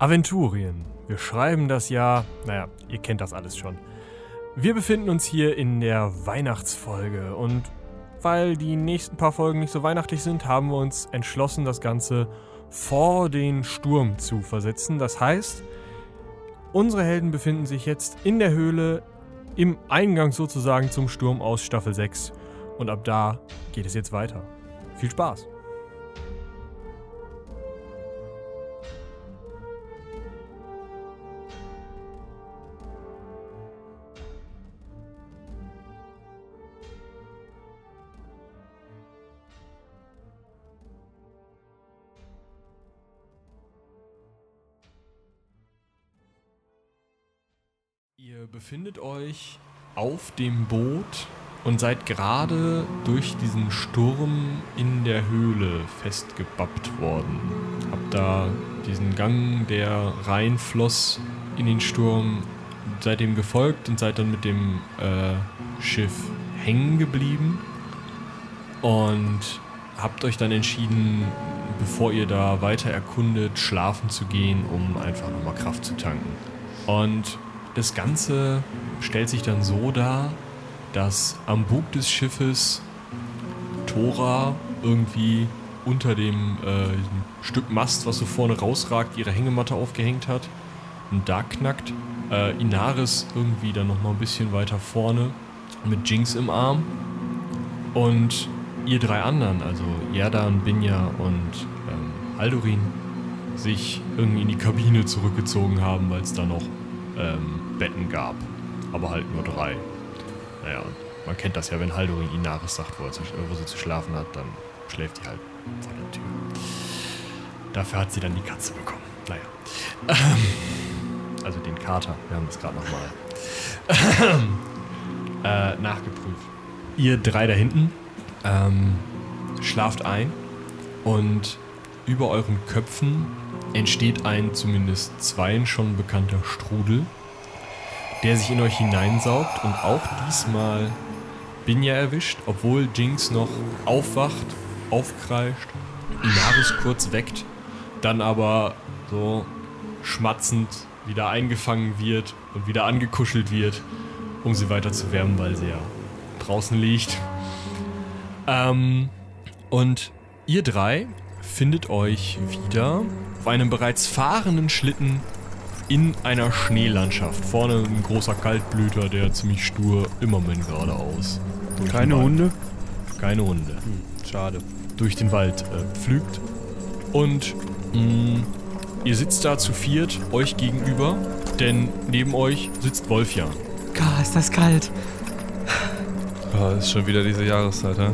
Aventurien. Wir schreiben das Jahr, naja, ihr kennt das alles schon. Wir befinden uns hier in der Weihnachtsfolge und weil die nächsten paar Folgen nicht so weihnachtlich sind, haben wir uns entschlossen, das Ganze vor den Sturm zu versetzen. Das heißt, unsere Helden befinden sich jetzt in der Höhle im Eingang sozusagen zum Sturm aus Staffel 6 und ab da geht es jetzt weiter. Viel Spaß! Befindet euch auf dem Boot und seid gerade durch diesen Sturm in der Höhle festgebappt worden. Habt da diesen Gang, der reinfloss in den Sturm, seid dem gefolgt und seid dann mit dem äh, Schiff hängen geblieben und habt euch dann entschieden, bevor ihr da weiter erkundet, schlafen zu gehen, um einfach nochmal Kraft zu tanken. Und das Ganze stellt sich dann so dar, dass am Bug des Schiffes Tora irgendwie unter dem äh, Stück Mast, was so vorne rausragt, ihre Hängematte aufgehängt hat und da knackt. Äh, Inaris irgendwie dann nochmal ein bisschen weiter vorne mit Jinx im Arm. Und ihr drei anderen, also Yerdan, Binja und ähm, Aldurin, sich irgendwie in die Kabine zurückgezogen haben, weil es da noch ähm, Betten gab. Aber halt nur drei. Naja, man kennt das ja, wenn Haldorin Inaris sagt, wo, wo sie zu schlafen hat, dann schläft die halt vor der Tür. Dafür hat sie dann die Katze bekommen. Naja. Also den Kater. Wir haben das gerade nochmal äh, nachgeprüft. Ihr drei da hinten ähm, schlaft ein und über euren Köpfen entsteht ein zumindest zweien schon bekannter Strudel, der sich in euch hineinsaugt und auch diesmal Binja erwischt, obwohl Jinx noch aufwacht, aufkreischt, Inaris kurz weckt, dann aber so schmatzend wieder eingefangen wird und wieder angekuschelt wird, um sie weiter zu wärmen, weil sie ja draußen liegt. Ähm, und ihr drei findet euch wieder auf einem bereits fahrenden Schlitten in einer Schneelandschaft. Vorne ein großer Kaltblüter, der ziemlich stur immerhin geradeaus. Keine Hunde? Keine Hunde. Hm, schade. Durch den Wald äh, pflügt. Und mh, ihr sitzt da zu viert, euch gegenüber, denn neben euch sitzt Wolfjan. Gott, ist das kalt. Oh, ist schon wieder diese Jahreszeit, hä?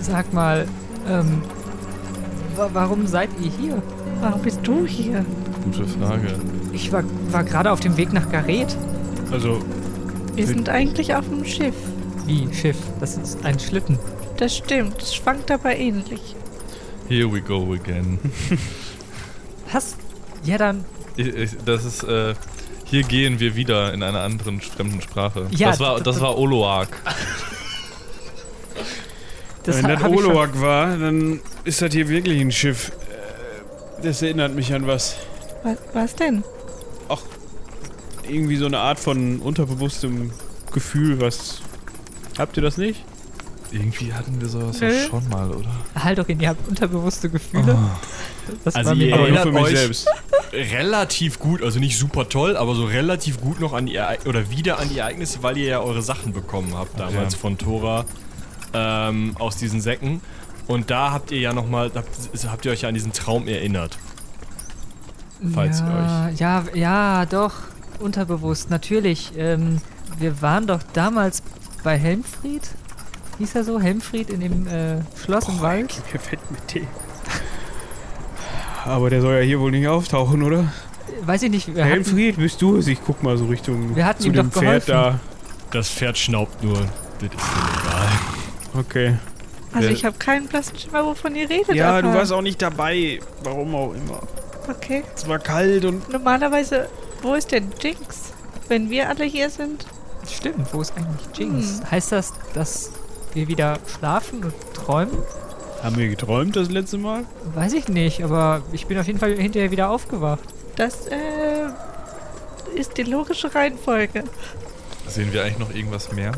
Sag mal, ähm, wa warum seid ihr hier? Warum bist du hier? Gute Frage. Ich war, war gerade auf dem Weg nach Gareth. Also, Wir sind eigentlich auf dem Schiff. Wie, Schiff? Das ist ein Schlitten. Das stimmt, es schwankt aber ähnlich. Here we go again. Was? Ja, dann. Ich, ich, das ist, äh, hier gehen wir wieder in einer anderen fremden Sprache. Ja, das war, das war Oloak. Das Wenn das Oloak war, dann ist das hier wirklich ein Schiff. Das erinnert mich an was. Was, was denn? Irgendwie so eine Art von unterbewusstem Gefühl, was. Habt ihr das nicht? Irgendwie hatten wir sowas ja schon mal, oder? Haldorin, ihr habt unterbewusste Gefühle. Das Also war ihr mir Aber nur erinnert für mich euch- selbst. relativ gut, also nicht super toll, aber so relativ gut noch an die Erei oder wieder an die Ereignisse, weil ihr ja eure Sachen bekommen habt damals Ja. von Tora ähm, aus diesen Säcken. Und da habt ihr ja nochmal, habt, habt ihr euch ja an diesen Traum erinnert. falls ihr ja, Ja, ja, doch. Unterbewusst, natürlich. Ähm, wir waren doch damals bei Helmfried. Hieß er so? Helmfried in dem äh, Schloss im Wald? Mir fällt mit dem. Aber der soll ja hier wohl nicht auftauchen, oder? Weiß ich nicht. Wir hatten, Helmfried, bist du es? Ich guck mal so Richtung Wir hatten zu ihm dem doch Pferd geholfen. Das Pferd schnaubt nur. Das ist mir egal. da. Okay. Also ich habe keinen blassen Schimmer, wovon ihr redet. Ja, du aber- warst auch nicht dabei. Warum auch immer. Okay. Es war kalt und. Normalerweise, wo ist denn Jinx? Wenn wir alle hier sind? Stimmt, wo ist eigentlich Jinx? Hm. Heißt das, dass wir wieder schlafen und träumen? Haben wir geträumt das letzte Mal? Weiß ich nicht, aber ich bin auf jeden Fall hinterher wieder aufgewacht. Das äh, ist die logische Reihenfolge. Sehen wir eigentlich noch irgendwas mehr?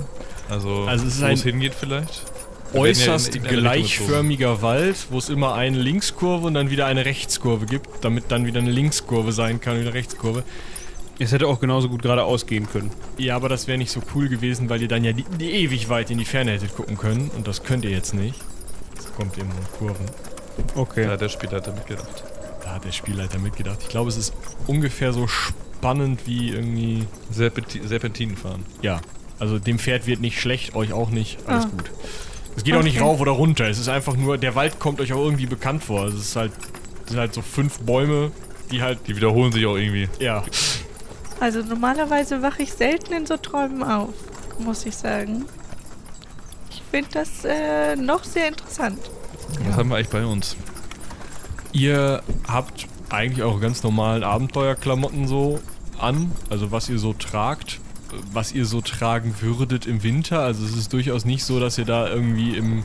Also, Also wo es hingeht vielleicht? In Äußerst gleichförmiger Wald, wo es immer eine Linkskurve und dann wieder eine Rechtskurve gibt, damit dann wieder eine Linkskurve sein kann, wieder eine Rechtskurve. Es hätte auch genauso gut geradeaus gehen können. Ja, aber das wäre nicht so cool gewesen, weil ihr dann ja die, die ewig weit in die Ferne hättet gucken können und das könnt ihr jetzt nicht. Es kommt immer in Kurven. Okay. Ja, der Spieler hat da mitgedacht. Da hat der Spielleiter mitgedacht. Ich glaube, es ist ungefähr so spannend wie irgendwie. Serpenti Serpentinen fahren. Ja, also dem Pferd wird nicht schlecht, euch auch nicht. Alles Ah. gut. Es geht auch nicht rauf oder runter. Es ist einfach nur, der Wald kommt euch auch irgendwie bekannt vor. Es ist halt, es sind halt so fünf Bäume, die halt, Die wiederholen sich auch irgendwie. ja. Also normalerweise wache ich selten in so Träumen auf, muss ich sagen. Ich finde das äh, noch sehr interessant. Was haben wir eigentlich bei uns? Ihr habt eigentlich eure ganz normalen Abenteuerklamotten so an, also was ihr so tragt, was ihr so tragen würdet im Winter. Also es ist durchaus nicht so, dass ihr da irgendwie im,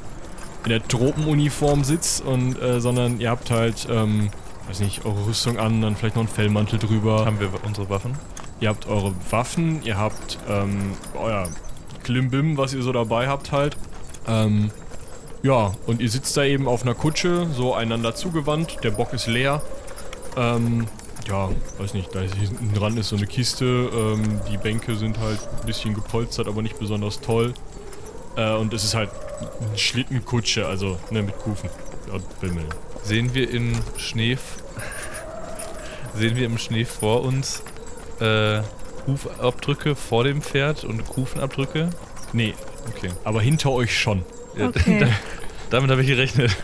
in der Tropenuniform sitzt und äh, sondern ihr habt halt, ähm, weiß nicht, eure Rüstung an, dann vielleicht noch einen Fellmantel drüber. Haben wir unsere Waffen? Ihr habt eure Waffen, ihr habt ähm, euer Klimbim, was ihr so dabei habt halt. Ähm, ja, und ihr sitzt da eben auf einer Kutsche, so einander zugewandt. Der Bock ist leer. Ähm, ja, weiß nicht, da ist hinten dran ist so eine Kiste. Ähm, die Bänke sind halt ein bisschen gepolstert, aber nicht besonders toll. Äh, und es ist halt eine Schlittenkutsche, also ne, mit Kufen und Bimmeln. Sehen wir in Schnee. sehen wir im Schnee vor uns äh, Hufabdrücke vor dem Pferd und Kufenabdrücke? Nee, Okay. aber hinter euch schon. Okay. da- Damit habe ich gerechnet.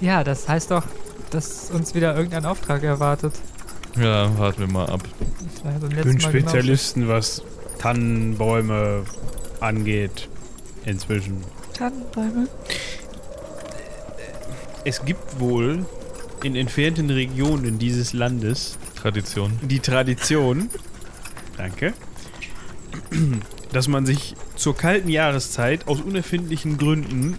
Ja, das heißt doch, dass uns wieder irgendein Auftrag erwartet. Ja, warten wir mal ab. Ich bin Mal Spezialisten, was Tannenbäume angeht. Inzwischen. Tannenbäume. Es gibt wohl in entfernten Regionen dieses Landes Tradition. die Tradition, danke, dass man sich zur kalten Jahreszeit aus unerfindlichen Gründen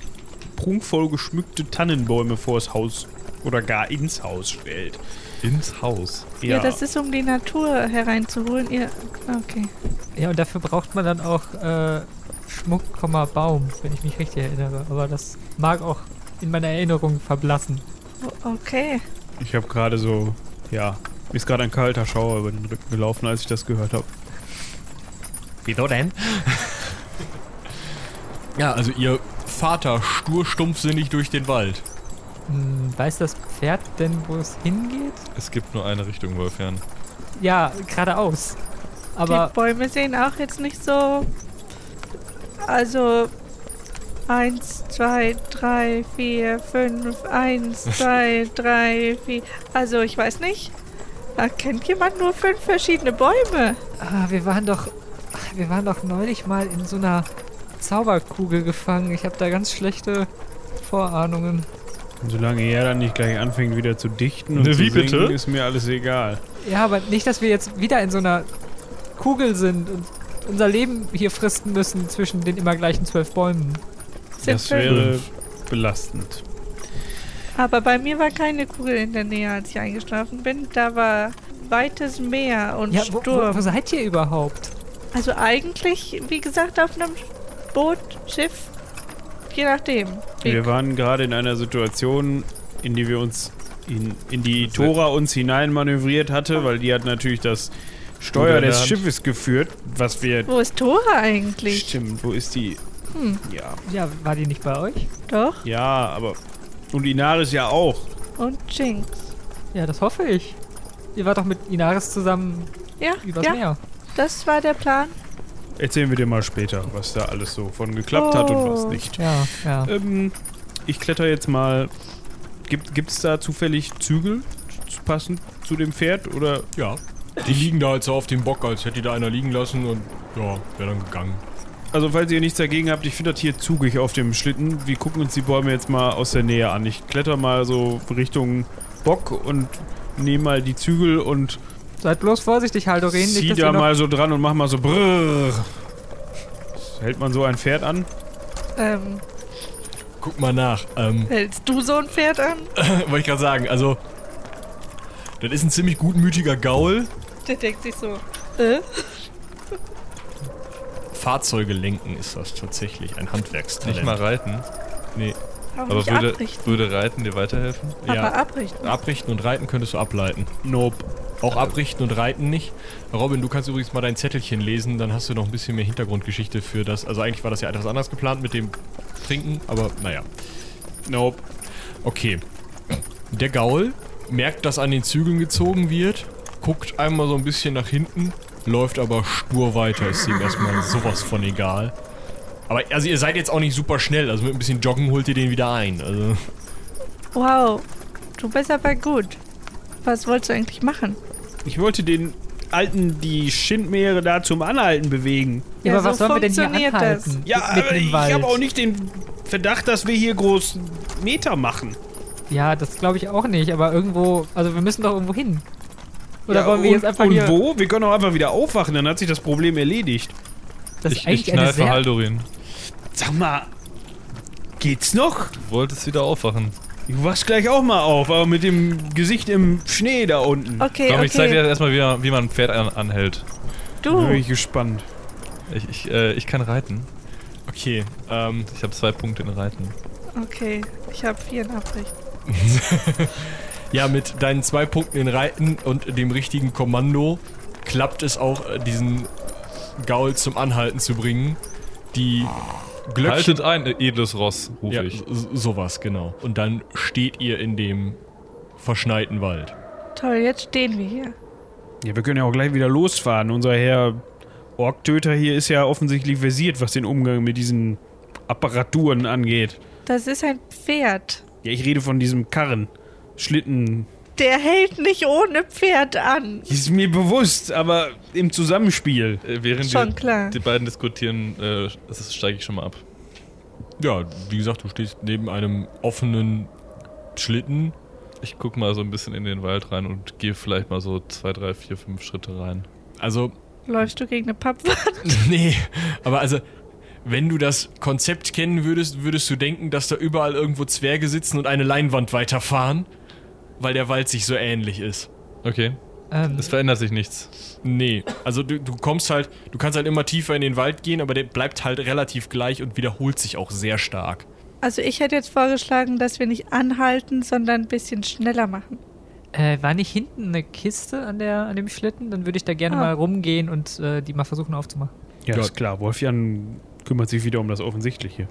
prunkvoll geschmückte Tannenbäume vors Haus oder gar ins Haus stellt. Ins Haus. Ja. das ist um die Natur hereinzuholen. Ihr, okay. genauso. Ja, und dafür braucht man dann auch äh, Schmuck, Komma, Baum, wenn ich mich richtig erinnere. Aber das mag auch in meiner Erinnerung verblassen. O- Okay. Ich habe gerade so, ja, mir ist gerade ein kalter Schauer über den Rücken gelaufen, als ich das gehört habe. Wieso denn? Ja, also ihr fahrt da sturstumpfsinnig durch den Wald. Hm, weiß das Pferd denn, wo es hingeht? Es gibt nur eine Richtung, Wolfern. Ja, geradeaus. Aber die Bäume sehen auch jetzt nicht so. Also. Eins, zwei, drei, vier, fünf, eins, zwei, drei, vier. Also, ich weiß nicht. Da kennt jemand nur fünf verschiedene Bäume. ah, wir waren doch, wir waren doch neulich mal in so einer Zauberkugel gefangen. Ich habe da ganz schlechte Vorahnungen. Und solange er dann nicht gleich anfängt wieder zu dichten und Ne, zu wie singen, bitte? ist mir alles egal. Ja, aber nicht, dass wir jetzt wieder in so einer Kugel sind und unser Leben hier fristen müssen zwischen den immer gleichen zwölf Bäumen. Das fünf. wäre belastend. Aber bei mir war keine Kugel in der Nähe, als ich eingeschlafen bin. Da war weites Meer und Ja, wo, Sturm. wo, wo seid ihr überhaupt? Also eigentlich, wie gesagt, auf einem Boot, Schiff, je nachdem. Wie- Wir waren gerade in einer Situation, in die wir uns in, in die Tora uns hineinmanövriert hatte, weil die hat natürlich das Steuer des Hand. Schiffes geführt, was wir... Wo ist Tora eigentlich? Stimmt, wo ist die? Hm, Ja, Ja, war die nicht bei euch? doch. ja, aber... Und Inaris ja auch. Und Jinx. Ja, das hoffe ich. Ihr wart doch mit Inaris zusammen Ja, übers ja, Meer. das war der Plan. Erzählen wir dir mal später, was da alles so von geklappt hat und was Oh. nicht. Ja, ja. Ähm, ich kletter jetzt mal... Gibt gibt's da zufällig Zügel zu- passend zu dem Pferd oder Ja. Die liegen da halt so auf dem Bock, als hätte die da einer liegen lassen und ja, wäre dann gegangen. Also falls ihr nichts dagegen habt, ich finde das hier zugig auf dem Schlitten. Wir gucken uns die Bäume jetzt mal aus der Nähe an. Ich kletter mal so Richtung Bock und nehme mal die Zügel und Seid bloß vorsichtig, Haldorin. Nicht, zieh dass da mal so dran und mach mal so brrrr. Hält man so ein Pferd an? Ähm, Guck mal nach. Ähm, hältst du so ein Pferd an? wollte ich gerade sagen, also Das ist ein ziemlich gutmütiger Gaul. Der denkt sich so, äh? Fahrzeuge lenken ist das tatsächlich, ein Handwerkstalent. Nicht mal reiten. Nee, Auch Aber nicht würde, abrichten. würde Reiten dir weiterhelfen? Aber ja. abrichten. Abrichten und Reiten könntest du ableiten. Nope. Auch abrichten und reiten nicht. Robin, du kannst übrigens mal dein Zettelchen lesen, dann hast du noch ein bisschen mehr Hintergrundgeschichte für das. Also eigentlich war das ja etwas anders geplant mit dem Trinken, aber naja. Nope. Okay. Der Gaul merkt, dass an den Zügeln gezogen wird, guckt einmal so ein bisschen nach hinten, läuft aber stur weiter, ist ihm erstmal sowas von egal. Aber also ihr seid jetzt auch nicht super schnell, also mit ein bisschen Joggen holt ihr den wieder ein. Also Wow, du bist aber gut. Was wolltest du eigentlich machen? Ich wollte den Alten die Schindmeere da zum Anhalten bewegen. Ja, aber was so sollen wir denn hier funktioniert das. anhalten? Ja, aber ich habe auch nicht den Verdacht, dass wir hier groß Meter machen. Ja, das glaube ich auch nicht, aber irgendwo, also wir müssen doch irgendwo hin. Oder ja, wollen wir und, jetzt einfach und hier... wo? Wir können auch einfach wieder aufwachen, dann hat sich das Problem erledigt. Das ist ich ich knall für. Haldorin. Sag mal, geht's noch? Du wolltest wieder aufwachen. Du wachst gleich auch mal auf, aber mit dem Gesicht im Schnee da unten. Okay, Komm, ich zeig dir okay. erstmal, wie man, wie man ein Pferd an, anhält. Da Du, bin ich gespannt. Ich, ich, äh, ich kann reiten. okay, ähm, Ich habe zwei Punkte in Reiten. okay. Ich habe vier Nachrichten. Ja, mit deinen zwei Punkten in Reiten und dem richtigen Kommando klappt es auch, äh, diesen Gaul zum Anhalten zu bringen. Die Glöckchen... Haltet ein, edles Ross, rufe ja, ich. sowas, genau. Und dann steht ihr in dem verschneiten Wald. Toll, jetzt stehen wir hier. Ja, wir können ja auch gleich wieder losfahren. Unser Herr Orktöter hier ist ja offensichtlich versiert, was den Umgang mit diesen Apparaturen angeht. Das ist ein Pferd. Ja, ich rede von diesem Karren. Schlitten. Der hält nicht ohne Pferd an. Ist mir bewusst, aber im Zusammenspiel. Äh, während Schon die, klar. die beiden diskutieren, äh, steige ich schon mal ab. Ja, wie gesagt, du stehst neben einem offenen Schlitten. Ich guck mal so ein bisschen in den Wald rein und gehe vielleicht mal so zwei, drei, vier, fünf Schritte rein. Also, Läufst du gegen eine Pappwand? nee, aber also, wenn du das Konzept kennen würdest, würdest du denken, dass da überall irgendwo Zwerge sitzen und eine Leinwand weiterfahren, weil der Wald sich so ähnlich ist. Okay, Ähm, es verändert sich nichts. Nee, also du, du kommst halt, du kannst halt immer tiefer in den Wald gehen, aber der bleibt halt relativ gleich und wiederholt sich auch sehr stark. Also ich hätte jetzt vorgeschlagen, dass wir nicht anhalten, sondern ein bisschen schneller machen. äh, war nicht hinten eine Kiste an, der, an dem Schlitten? Dann würde ich da gerne Ah. mal rumgehen und äh, die mal versuchen aufzumachen. Ja, Ja. ist klar. Wolfjan kümmert sich wieder um das Offensichtliche.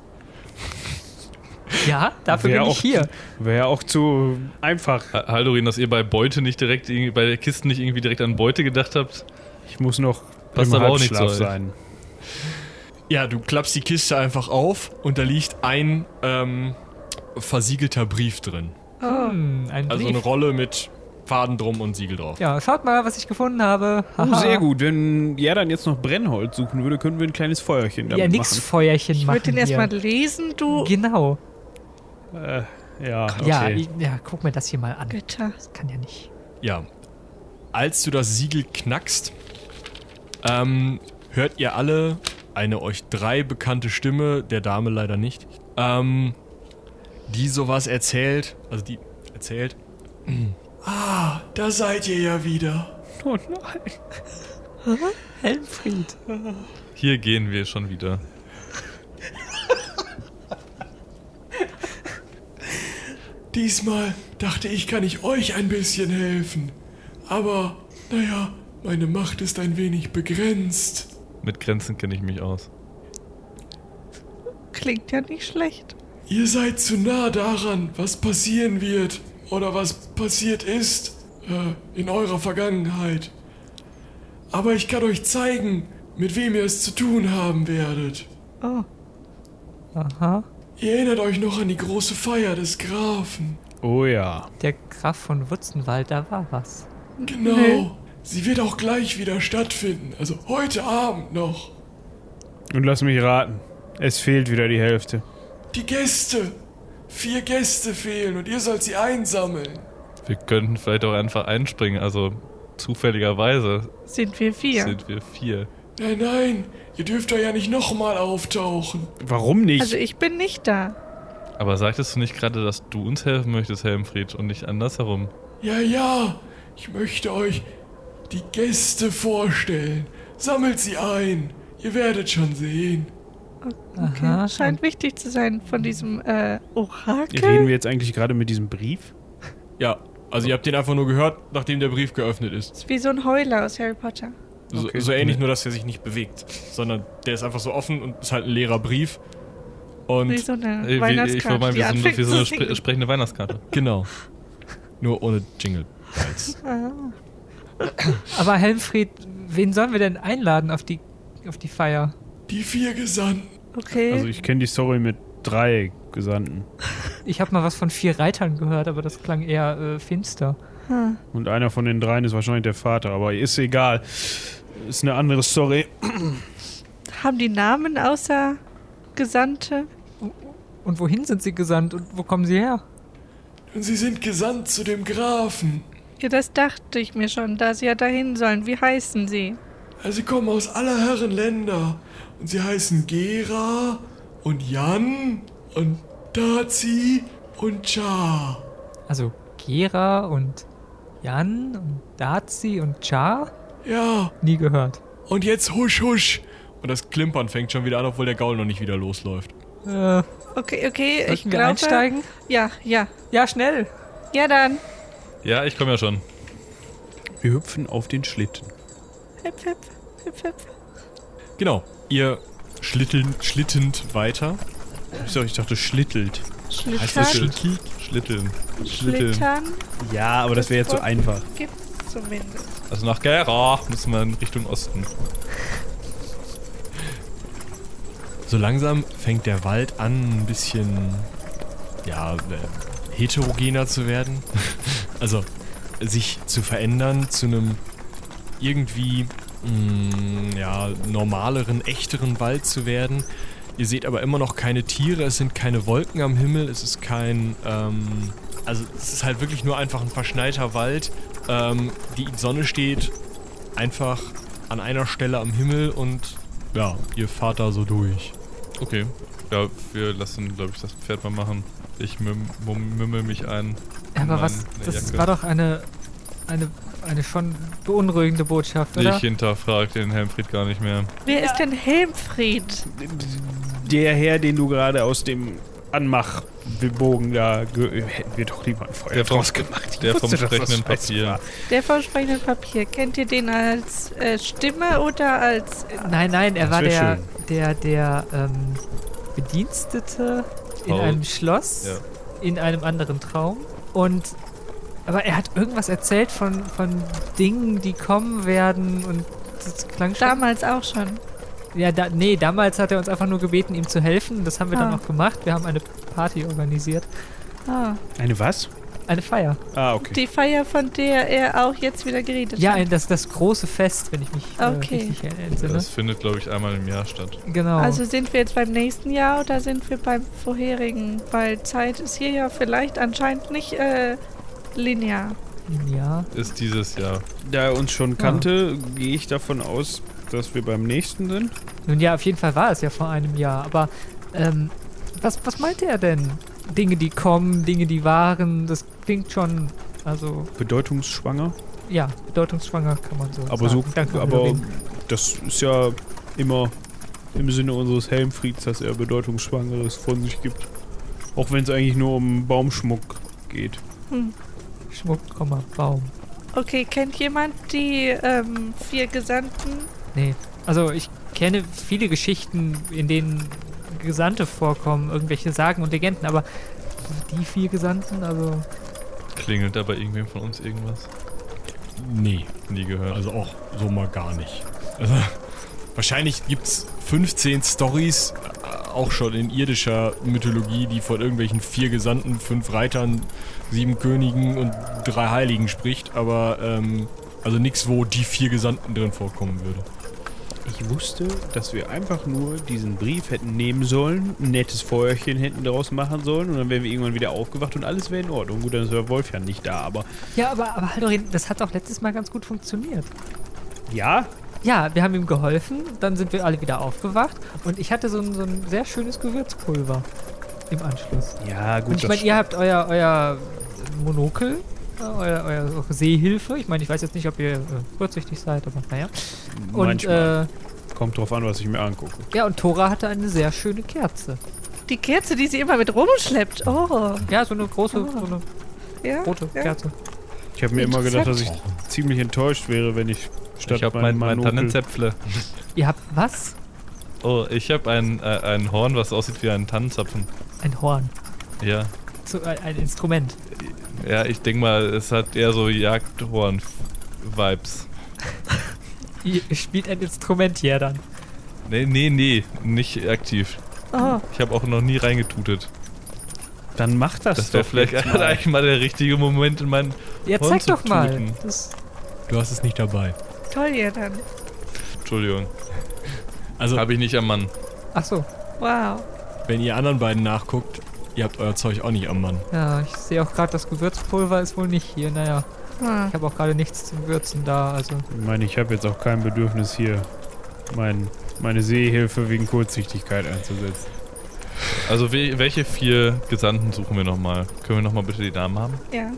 Ja, dafür Wär bin ich auch- hier. Wäre auch zu einfach. Ha- Haldorin, dass ihr bei Beute nicht direkt, bei der Kiste nicht irgendwie direkt an Beute gedacht habt. Ich muss noch Passt im aber auch nicht euch. sein. Ja, du klappst die Kiste einfach auf und da liegt ein ähm, versiegelter Brief drin. Oh, ein Also Brief. eine Rolle mit Faden drum und Siegel drauf. Ja, schaut mal, was ich gefunden habe. Oh, sehr gut. Wenn er dann jetzt noch Brennholz suchen würde, können wir ein kleines Feuerchen damit Ja, nix machen. Feuerchen ich machen würde den erstmal lesen, du Genau. Äh, ja, okay. Ja, ich, ja, guck mir das hier mal an. Götter. Das kann ja nicht. Ja. Als du das Siegel knackst, ähm, hört ihr alle eine euch drei bekannte Stimme, der Dame leider nicht, ähm, die sowas erzählt, also die erzählt. Ah, da seid ihr ja wieder. Oh nein. Helmfried. Hier gehen wir schon wieder. Diesmal dachte ich, kann ich euch ein bisschen helfen. Aber, naja, meine Macht ist ein wenig begrenzt. Mit Grenzen kenne ich mich aus. Klingt ja nicht schlecht. Ihr seid zu nah daran, was passieren wird oder was passiert ist äh, in eurer Vergangenheit. Aber ich kann euch zeigen, mit wem ihr es zu tun haben werdet. Oh, Aha. Ihr erinnert euch noch an die große Feier des Grafen. Oh ja. Der Graf von Wutzenwald, da war was. Genau. Nee. Sie wird auch gleich wieder stattfinden. Also heute Abend noch. Und lass mich raten. Es fehlt wieder die Hälfte. Die Gäste. Vier Gäste fehlen und ihr sollt sie einsammeln. Wir könnten vielleicht auch einfach einspringen. Also zufälligerweise sind wir vier. sind wir vier. Nein, nein, ihr dürft da ja nicht nochmal auftauchen. Warum nicht? Also ich bin nicht da. Aber sagtest du nicht gerade, dass du uns helfen möchtest, Helmfried, und nicht andersherum? Ja, ja, Ich möchte euch die Gäste vorstellen. Sammelt sie ein. Ihr werdet schon sehen. Okay. Aha, Scheint wichtig zu sein von diesem äh, Orakel. Reden wir jetzt eigentlich gerade mit diesem Brief? Ja, also ihr habt den einfach nur gehört, nachdem der Brief geöffnet ist. ist wie so ein Heuler aus Harry Potter. So, Okay. so ähnlich, nur dass er sich nicht bewegt. Sondern der ist einfach so offen und ist halt ein leerer Brief. Wie Und so eine wie, Weihnachtskarte. ich wollte mal, die wie so, wie so eine spre sprechende Weihnachtskarte. genau. Nur ohne Jingle. Bells. Ah, Aber Helmfried, wen sollen wir denn einladen auf die, auf die Feier? Die vier Gesandten. okay. Also ich kenne die Story mit drei Gesandten. Ich habe mal was von vier Reitern gehört, aber das klang eher äh, finster. hm. Und einer von den dreien ist wahrscheinlich der Vater, aber ist egal. Ist eine andere Story. Haben die Namen außer Gesandte? Und wohin sind sie gesandt und wo kommen sie her? Und sie sind gesandt zu dem Grafen. Ja, das dachte ich mir schon, da sie ja dahin sollen. Wie heißen sie? Also sie kommen aus aller Herren Länder. Und sie heißen Gera und Jan und Dazi und Cha. Also Gera und Jan und Dazi und Char? Ja, Nie gehört. und jetzt husch husch. Und das Klimpern fängt schon wieder an, obwohl der Gaul noch nicht wieder losläuft. Äh, Okay, okay, ich glaube. einsteigen? Ja, ja. Ja, schnell. Ja, dann. Ja, ich komme ja schon. Wir hüpfen auf den Schlitten. Hüpf, hüpf, hüpf, hüpf. Genau, ihr schlitteln, schlittend weiter. Ich dachte, ich dachte schlittelt. Heißt das Schlittern. Schlitteln. Schlitteln. Schlittern Ja, aber das wäre jetzt so einfach. gibt's zumindest. Also nach Gera müssen wir in Richtung Osten. So langsam fängt der Wald an, ein bisschen, ja, äh, heterogener zu werden. also sich zu verändern zu einem irgendwie, mh, ja, normaleren, echteren Wald zu werden. Ihr seht aber immer noch keine Tiere, es sind keine Wolken am Himmel, es ist kein, ähm, also es ist halt wirklich nur einfach ein verschneiter Wald. Ähm, die Sonne steht einfach an einer Stelle am Himmel und ja, ihr fahrt da so durch. Okay. Ja, wir lassen, glaube ich, das Pferd mal machen. Ich mümmel mich ein. Aber was, das Jacke. war doch eine, eine, eine schon beunruhigende Botschaft, oder? Ich hinterfrag den Helmfried gar nicht mehr. Wer ist denn Helmfried? Der Herr, den du gerade aus dem Anmachbogen da hätten wir doch lieber ein Feuer Der vom- draus gemacht. Der vom sprechenden Papier. war. Der vom sprechenden Papier. Kennt ihr den als äh, Stimme oder als. Nein, nein, er war der, schön. der, der ähm, Bedienstete in Paul. einem Schloss, Ja. in einem anderen Traum. Und aber er hat irgendwas erzählt von, von Dingen, die kommen werden und das klang schon. Damals auch schon. Ja, da, nee, damals hat er uns einfach nur gebeten, ihm zu helfen. Das haben wir dann Ah. auch gemacht. Wir haben eine Party organisiert. Ah, Eine was? Eine Feier. Ah, okay. die Feier, von der er auch jetzt wieder geredet Ja, hat. ein, das, das große Fest, wenn ich mich äh, Okay. richtig entsinne. Das findet, glaube ich, einmal im Jahr statt. genau. Also sind wir jetzt beim nächsten Jahr oder sind wir beim vorherigen? Weil Zeit ist hier ja vielleicht anscheinend nicht äh, linear. ja. Ist dieses Jahr. Da er uns schon kannte, gehe ich davon aus, dass wir beim nächsten sind. Nun ja, auf jeden Fall war es ja vor einem Jahr. Aber ähm, was, was meinte er denn? Dinge, die kommen, Dinge, die waren, das klingt schon, also Bedeutungsschwanger. ja, bedeutungsschwanger kann man so Aber sagen. so, Danke, aber das ist ja immer im Sinne unseres Helmfrieds, dass er Bedeutungsschwangeres von sich gibt. Auch wenn es eigentlich nur um Baumschmuck geht. Hm. Schmuck, Komma, Baum. Okay, kennt jemand die ähm, vier Gesandten? Nee, also ich kenne viele Geschichten, in denen Gesandte vorkommen, irgendwelche Sagen und Legenden, aber die vier Gesandten, also Klingelt da bei irgendwem von uns irgendwas? Nee, Nie gehört. also auch so mal gar nicht. Also, wahrscheinlich gibt es 15 Stories, äh, auch schon in irdischer Mythologie, die von irgendwelchen vier Gesandten, fünf Reitern, sieben Königen und drei Heiligen spricht, aber ähm, also nichts, wo die vier Gesandten drin vorkommen würde. Ich wusste, dass wir einfach nur diesen Brief hätten nehmen sollen, ein nettes Feuerchen hätten daraus machen sollen und dann wären wir irgendwann wieder aufgewacht und alles wäre in Ordnung. Gut, dann ist der Wolf ja nicht da, aber ja, aber, aber Haldorin, das hat auch letztes Mal ganz gut funktioniert. ja, Ja, wir haben ihm geholfen, dann sind wir alle wieder aufgewacht und ich hatte so ein, so ein sehr schönes Gewürzpulver im Anschluss. ja, gut. Und ich meine, ihr habt euer, euer Monokel äh, euer, eure Seehilfe. Ich meine, ich weiß jetzt nicht, ob ihr äh, kurzsichtig seid, aber naja. Und Manchmal. äh, Kommt drauf an, was ich mir angucke. ja, und Tora hatte eine sehr schöne Kerze. Die Kerze, die sie immer mit rumschleppt. Oh, Ja, so eine große, Oh. so eine ja. rote ja. Kerze. Ich habe mir immer gedacht, dass ich ziemlich enttäuscht wäre, wenn ich statt ich habe mein, mein Monokel- Tannenzäpfle. Ihr habt was? Oh, ich habe ein, äh, ein Horn, was aussieht wie ein Tannenzapfen. Ein Horn. Ja. So, ein, ein Instrument. Ja, ich denke mal, es hat eher so Jagdhorn-Vibes. Spielt ein Instrument hier dann. Nee, nee, nee, nicht aktiv. Oh, Ich habe auch noch nie reingetutet. Dann mach das, Das wäre doch vielleicht jetzt mal. eigentlich mal der richtige Moment in meinen. Ja, Horn zeig zu doch mal. Das, Du hast es nicht dabei. toll, ja dann. Entschuldigung, Also, habe ich nicht am Mann. ach so. Wow. wenn ihr anderen beiden nachguckt, ihr habt euer Zeug auch nicht am Mann. Ja, ich sehe auch gerade, das Gewürzpulver ist wohl nicht hier. Naja, Hm. ich habe auch gerade nichts zum Würzen da. Also, Ich meine, ich habe jetzt auch kein Bedürfnis hier, mein, meine Seehilfe wegen Kurzsichtigkeit einzusetzen. Also, we welche vier Gesandten suchen wir nochmal? Können wir nochmal bitte die Namen haben? Ja.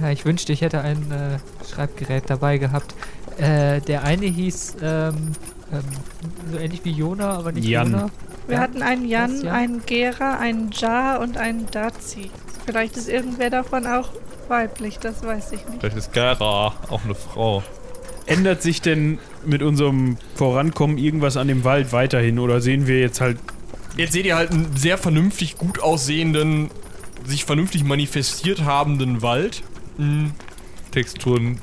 ja, ich wünschte, ich hätte ein äh, Schreibgerät dabei gehabt. Äh, der eine hieß ähm, ähm, so ähnlich wie Jona, aber nicht Jan. Jona. Wir Ja. hatten einen Jan, Jan? einen Gera, einen Ja und einen Dazi. Vielleicht ist irgendwer davon auch weiblich, das weiß ich nicht. Vielleicht ist Gara auch eine Frau. Ändert sich denn mit unserem Vorankommen irgendwas an dem Wald weiterhin oder sehen wir jetzt halt Jetzt seht ihr halt einen sehr vernünftig gut aussehenden, sich vernünftig manifestiert habenden Wald. Mhm. Texturen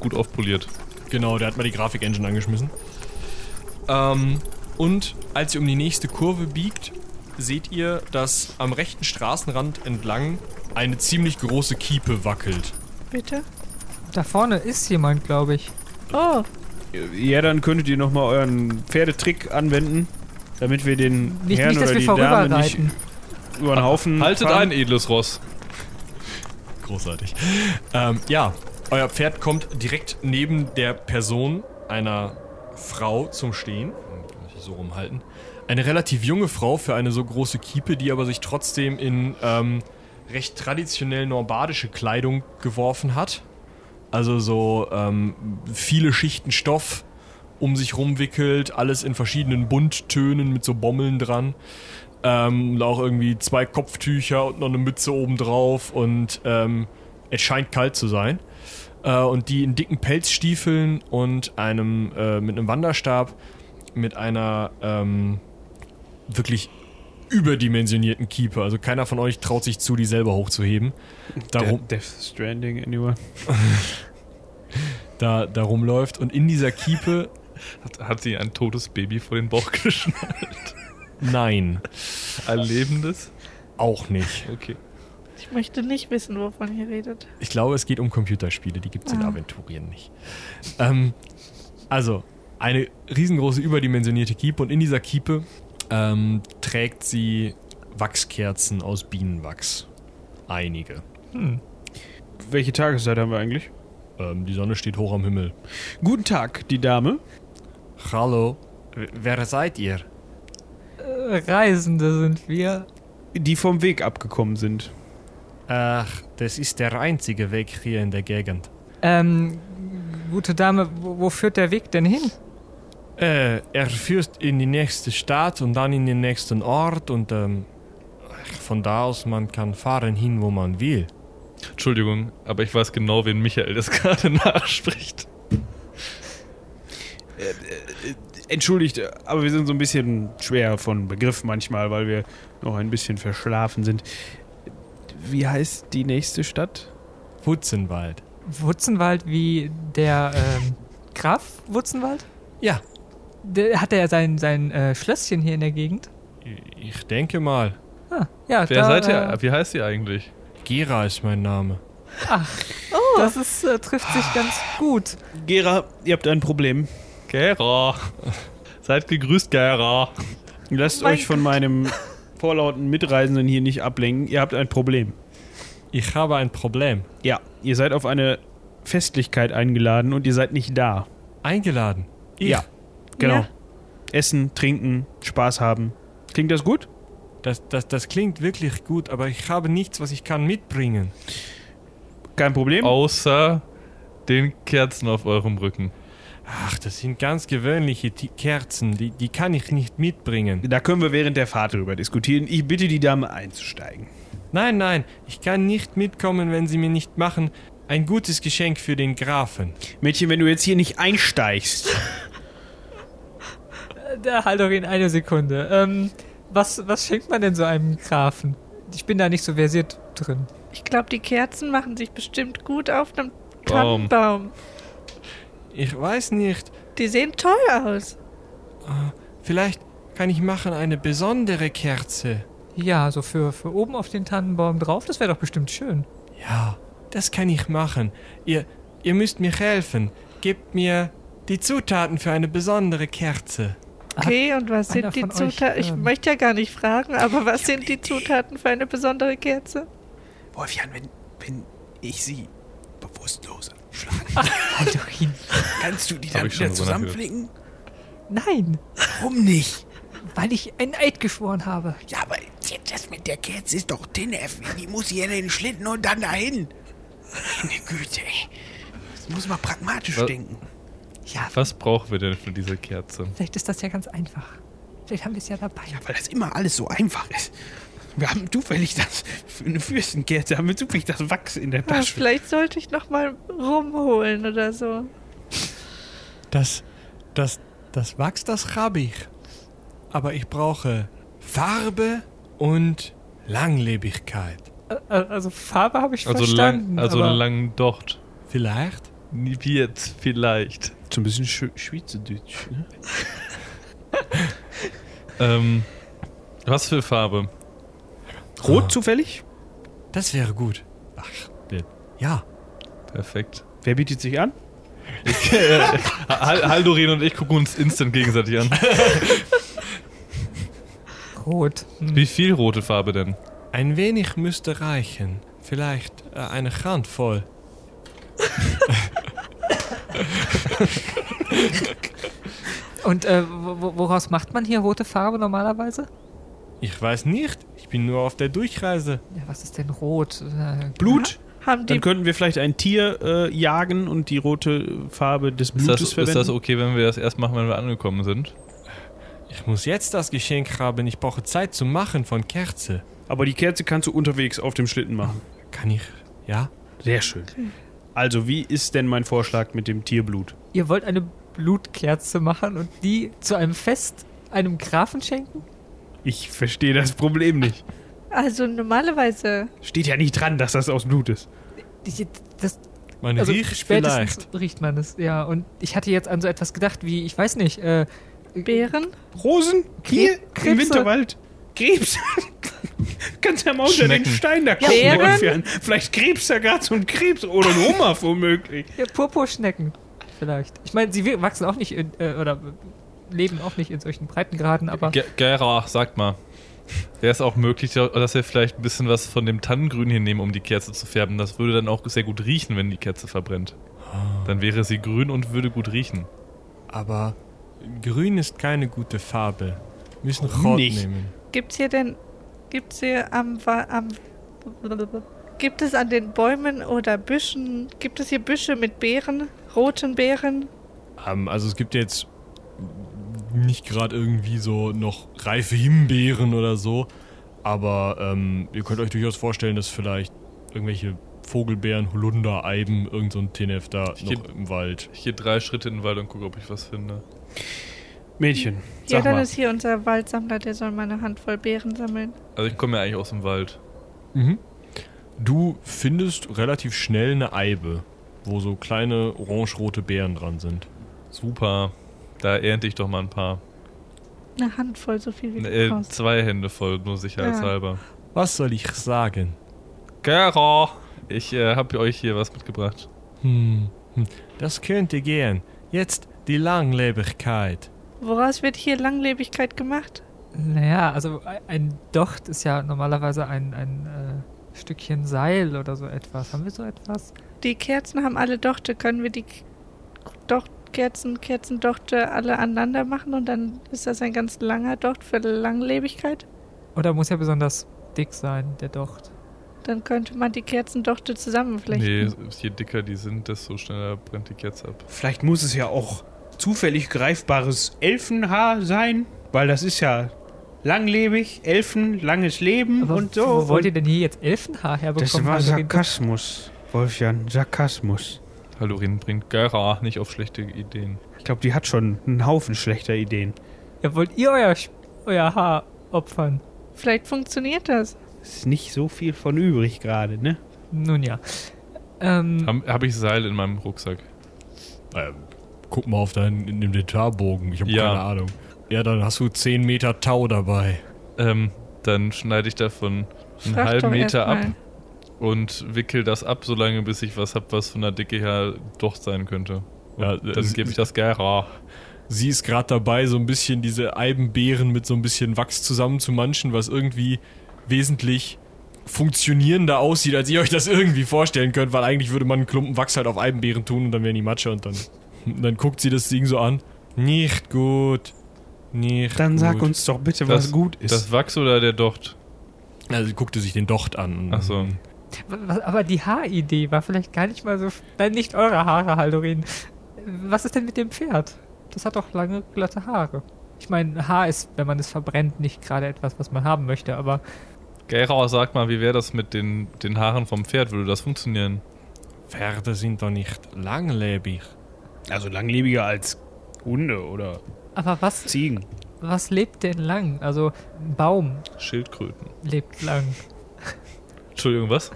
gut aufpoliert. Genau, der hat mal die Grafik-Engine angeschmissen. Ähm, und als ihr um die nächste Kurve biegt, seht ihr, dass am rechten Straßenrand entlang eine ziemlich große Kiepe wackelt. Bitte? Da vorne ist jemand, glaube ich. Oh, Ja, dann könntet ihr nochmal euren Pferdetrick anwenden, damit wir den Nicht, Herrn nicht oder die Dame nicht über den Haufen Haltet fahren. ein, edles Ross. Großartig. Ähm, ja, euer Pferd kommt direkt neben der Person einer Frau zum Stehen. So rumhalten. Eine relativ junge Frau für eine so große Kiepe, die aber sich trotzdem in ähm, recht traditionell norbadische Kleidung geworfen hat. Also so ähm, viele Schichten Stoff um sich rumwickelt, alles in verschiedenen Bunttönen mit so Bommeln dran. Ähm, auch irgendwie zwei Kopftücher und noch eine Mütze obendrauf und ähm, es scheint kalt zu sein. Äh, und die in dicken Pelzstiefeln und einem äh, mit einem Wanderstab mit einer ähm, wirklich überdimensionierten Keeper. Also keiner von euch traut sich zu, die selber hochzuheben. Darum, Death Stranding, anyone? da, da rumläuft. Und in dieser Kiepe, Hat, hat sie ein totes Baby vor den Bauch geschnallt? nein, Ein lebendes? auch nicht. Okay. Ich möchte nicht wissen, wovon ihr redet. Ich glaube, es geht um Computerspiele, die gibt es in Ah. Aventurien nicht. Ähm, also, eine riesengroße überdimensionierte Kiepe und in dieser Kiepe ähm, trägt sie Wachskerzen aus Bienenwachs. Einige. Welche Tageszeit haben wir eigentlich? Ähm, die Sonne steht hoch am Himmel. Guten Tag, die Dame. Hallo, w- wer seid ihr? Äh, Reisende sind wir. Die vom Weg abgekommen sind. Ach, das ist der einzige Weg hier in der Gegend. Ähm, gute Dame, wo, wo führt der Weg denn hin? Äh, er führt in die nächste Stadt und dann in den nächsten Ort und ähm, von da aus man kann fahren hin, wo man will. Entschuldigung, aber ich weiß genau, wen Michael das gerade nachspricht. Entschuldigt, aber wir sind so ein bisschen schwer von Begriff manchmal, weil wir noch ein bisschen verschlafen sind. Wie heißt die nächste Stadt? Wutzenwald. Wutzenwald wie der ähm, Graf Wutzenwald? Ja, Der, hat er sein, sein äh, Schlösschen hier in der Gegend? ich denke mal. Ah, ja, Wer da, seid ihr? Äh, Wie heißt ihr eigentlich? Gera ist mein Name. das ist, äh, trifft sich ganz gut. Gera, ihr habt ein Problem. Gera. Seid gegrüßt, Gera. Lasst Oh mein euch von meinem vorlauten Mitreisenden hier nicht ablenken. Ihr habt ein Problem. Ich habe ein Problem. Ja, ihr seid auf eine Festlichkeit eingeladen und ihr seid nicht da. Eingeladen. Ich? Ja, genau. Ja. Essen, trinken, Spaß haben. Klingt das gut? Das, das, das klingt wirklich gut, aber ich habe nichts, was ich kann mitbringen. Kein Problem. Außer den Kerzen auf eurem Rücken. Ach, das sind ganz gewöhnliche Ti- Kerzen, die, die kann ich nicht mitbringen. Da können wir während der Fahrt drüber diskutieren. Ich bitte die Dame einzusteigen. Nein, nein, ich kann nicht mitkommen, wenn Sie mir nicht machen. Ein gutes Geschenk für den Grafen. Mädchen, wenn du jetzt hier nicht einsteigst. Da halt doch in eine Sekunde. Ähm, was, was schenkt man denn so einem Grafen? Ich bin da nicht so versiert drin. Ich glaube, die Kerzen machen sich bestimmt gut auf einem Baum. Tannenbaum. Ich weiß nicht, Die sehen toll aus. vielleicht kann ich machen eine besondere Kerze. Ja, so für, für oben auf den Tannenbaum drauf, das wäre doch bestimmt schön. Ja, das kann ich machen. Ihr, ihr müsst mir helfen. Gebt mir die Zutaten für eine besondere Kerze. Okay, und was einer sind die Zutaten? Ich ähm, möchte ja gar nicht fragen, aber was sind die Zutaten für eine besondere Kerze? Wolfjan, wenn, wenn ich sie bewusstlos schlage, Halt doch hin. kannst du die dann wieder nachgedacht. zusammenflicken? Nein, Warum nicht? weil ich ein Eid geschworen habe. Ja, aber das mit der Kerze ist doch Tinnef. Die muss hier in den Schlitten und dann dahin. Meine Güte, ey. Das muss man pragmatisch Was- denken. Ja, Was brauchen wir denn für diese Kerze? vielleicht ist das ja ganz einfach. Vielleicht haben wir es ja dabei. Weil das immer alles so einfach ist. Wir haben zufällig das, für eine Fürstenkerze haben wir zufällig das Wachs in der Ah, Tasche. vielleicht sollte ich noch mal rumholen oder so. Das, das, das Wachs, das habe ich. Aber ich brauche Farbe und Langlebigkeit. Also Farbe habe ich Also, verstanden. lang, also aber lang Docht. Vielleicht? Nie Jetzt, vielleicht. So ein bisschen Sch Schweizerdeutsch. Ne? Ähm, was für Farbe? Rot Ah. zufällig? Das wäre gut. Ach, der- ja. Perfekt. Wer bietet sich an? Hal Haldorin und ich gucken uns instant gegenseitig an. rot. Hm. Wie viel rote Farbe denn? Ein wenig müsste reichen. Vielleicht äh, eine Handvoll. Und äh, wo- wo- woraus macht man hier rote Farbe normalerweise? Ich weiß nicht. Ich bin nur auf der Durchreise. Ja, was ist denn rot? Äh, Blut? Haben die Dann könnten wir vielleicht ein Tier äh, jagen und die rote Farbe des Ist Blutes das, ist verwenden. das okay, wenn wir das erst machen, wenn wir angekommen sind? Ich muss jetzt das Geschenk haben. Ich brauche Zeit zum Machen von Kerze. Aber die Kerze kannst du unterwegs auf dem Schlitten machen. Kann ich? Ja? Sehr schön. Also, wie ist denn mein Vorschlag mit dem Tierblut? Ihr wollt eine Blutkerze machen und die zu einem Fest einem Grafen schenken? Ich verstehe das Problem nicht. also normalerweise Steht ja nicht dran, dass das aus Blut ist. Das, Man also riecht spätestens vielleicht. riecht man es, ja. Und ich hatte jetzt an so etwas gedacht wie, ich weiß nicht, äh, Beeren. Rosen? Hier Krebse. im Winterwald? Krebs? Kannst ja mal unter den. Stein da gucken. Vielleicht krebst da gerade so ein Krebs oder ein Hummer womöglich. ja, Purpurschnecken vielleicht. Ich meine, sie wachsen auch nicht in, äh, oder leben auch nicht in solchen Breitengraden, aber Ge- Gera, sagt mal. Wäre es auch möglich, dass wir vielleicht ein bisschen was von dem Tannengrün hier nehmen, um die Kerze zu färben? Das würde dann auch sehr gut riechen, wenn die Kerze verbrennt. Dann wäre sie grün und würde gut riechen. Aber grün ist keine gute Farbe. Wir müssen Rot nicht? nehmen. Gibt's hier denn gibt's hier am, Wa- am gibt es an den Bäumen oder Büschen gibt es hier Büsche mit Beeren, roten Beeren? Ähm, also es gibt jetzt nicht gerade irgendwie so noch reife Himbeeren oder so. Aber ähm, ihr könnt euch durchaus vorstellen, dass vielleicht irgendwelche Vogelbeeren, Holunder, Eiben, irgend so ein Tenef da Ich noch geb- im Wald. Ich gehe drei Schritte in den Wald und gucke, ob ich was finde. Mädchen, Ja, sag dann mal. ist hier unser Waldsammler, der soll mal eine Handvoll Beeren sammeln. Also ich komme ja eigentlich aus dem Wald. Mhm. Du findest relativ schnell eine Eibe, wo so kleine orange-rote Beeren dran sind. Super. Da ernte ich doch mal ein paar. Eine Handvoll, so viel wie du Äh, brauchst. zwei Hände voll, nur sicherheitshalber. Was soll ich sagen? Gera! Ich äh, habe euch hier was mitgebracht. Hm, hm, das könnte gehen. Jetzt die Langlebigkeit. Woraus wird hier Langlebigkeit gemacht? naja, also ein- ein Docht ist ja normalerweise ein, ein äh, Stückchen Seil oder so etwas. Haben wir so etwas? Die Kerzen haben alle Dochte. Können wir die K- Docht Kerzen, Kerzendochte alle aneinander machen und dann ist das ein ganz langer Docht für Langlebigkeit? Oder muss ja besonders dick sein, der Docht. Dann könnte man die Kerzendochte zusammenflechten. Nee, je dicker die sind, desto schneller brennt die Kerze ab. Vielleicht muss es ja auch zufällig greifbares Elfenhaar sein, weil das ist ja langlebig, Elfen, langes Leben Aber und so. wo wollt ihr denn hier jetzt Elfenhaar herbekommen? das war Also, Sarkasmus, Wolfjan, Sarkasmus. Hallorin bringt Gara nicht auf schlechte Ideen. Ich glaube, die hat schon einen Haufen schlechter Ideen. Ja, wollt ihr euer, euer Haar opfern? Vielleicht funktioniert das. Ist nicht so viel von übrig gerade, ne? Nun ja. Ähm, Habe hab ich Seil in meinem Rucksack? Ähm, guck mal auf deinen Inventarbogen. Ich habe Ja. keine Ahnung. Ja, dann hast du 10 Meter Tau dabei. Ähm, dann schneide ich davon einen Frag halben Meter ab mal. Und wickel das ab, solange bis ich was hab, was von der Dicke her doch sein könnte. Und Ja, dann das- gebe ich das Gara. Sie ist gerade dabei, so ein bisschen diese Eibenbeeren mit so ein bisschen Wachs zusammenzumanschen, was irgendwie wesentlich funktionierender aussieht, als ihr euch das irgendwie vorstellen könnt, weil eigentlich würde man einen Klumpen Wachs halt auf Eibenbeeren tun und dann wären die Matsche und dann, dann guckt sie das Ding so an. Nicht gut. Nicht Dann gut. sag uns doch bitte, was Das- gut ist. Das Wachs oder der Docht? Also sie guckte sich den Docht an. Ach so. Aber die Haaridee war vielleicht gar nicht mal so. Nein, nicht eure Haare, Haldorin. Was ist denn mit dem Pferd? Das hat doch lange, glatte Haare. Ich meine, Haar ist, wenn man es verbrennt, nicht gerade etwas, was man haben möchte, aber Gara, sag mal, wie wäre das mit den, den Haaren vom Pferd? Würde das funktionieren? Pferde sind doch nicht langlebig. also langlebiger als Hunde oder aber was, Ziegen. was lebt denn lang? Also ein Baum Schildkröten. lebt lang. Entschuldigung, was?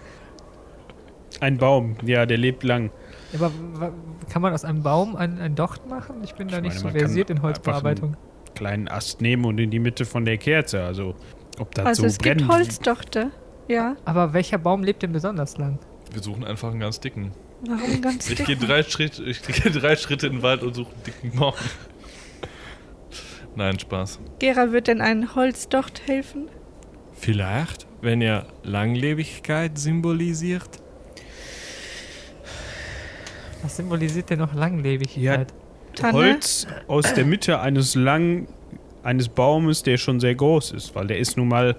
Ein Baum, ja, der lebt lang. Aber kann man aus einem Baum ein, ein Docht machen? Ich bin da Ich nicht meine, so man kann versiert in Holzbearbeitung. Kleinen Ast nehmen und in die Mitte von der Kerze. Also, ob das Also so es gibt brennt. Holzdochte. Ja. Aber welcher Baum lebt denn besonders lang? Wir suchen einfach einen ganz dicken. Warum ganz Ich dick? gehe drei Schritte, ich gehe drei Schritte in den Wald und suche einen dicken Baum. Nein, Spaß. Gera wird denn ein Holzdocht helfen? Vielleicht, wenn er Langlebigkeit symbolisiert. Was symbolisiert denn noch Langlebigkeit? Tanne? Holz aus der Mitte eines langen eines Baumes, der schon sehr groß ist, weil der ist nun mal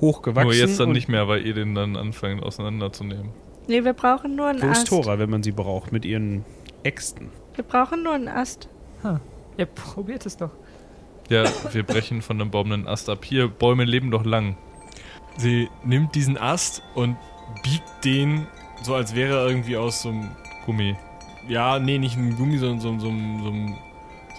hochgewachsen. Nur jetzt dann nicht mehr, weil ihr den dann anfangt auseinanderzunehmen. Nee, wir brauchen nur einen Wo ist Ast. Tora, wenn man sie braucht, mit ihren Äxten? Wir brauchen nur einen Ast. Ja, probiert es doch. Ja, wir brechen von einem Baum einen Ast ab. Hier, Bäume leben doch lang. Sie nimmt diesen Ast und biegt den so, als wäre er irgendwie aus so einem. Gummi. Ja, nee, nicht ein Gummi, sondern so, so, so, so,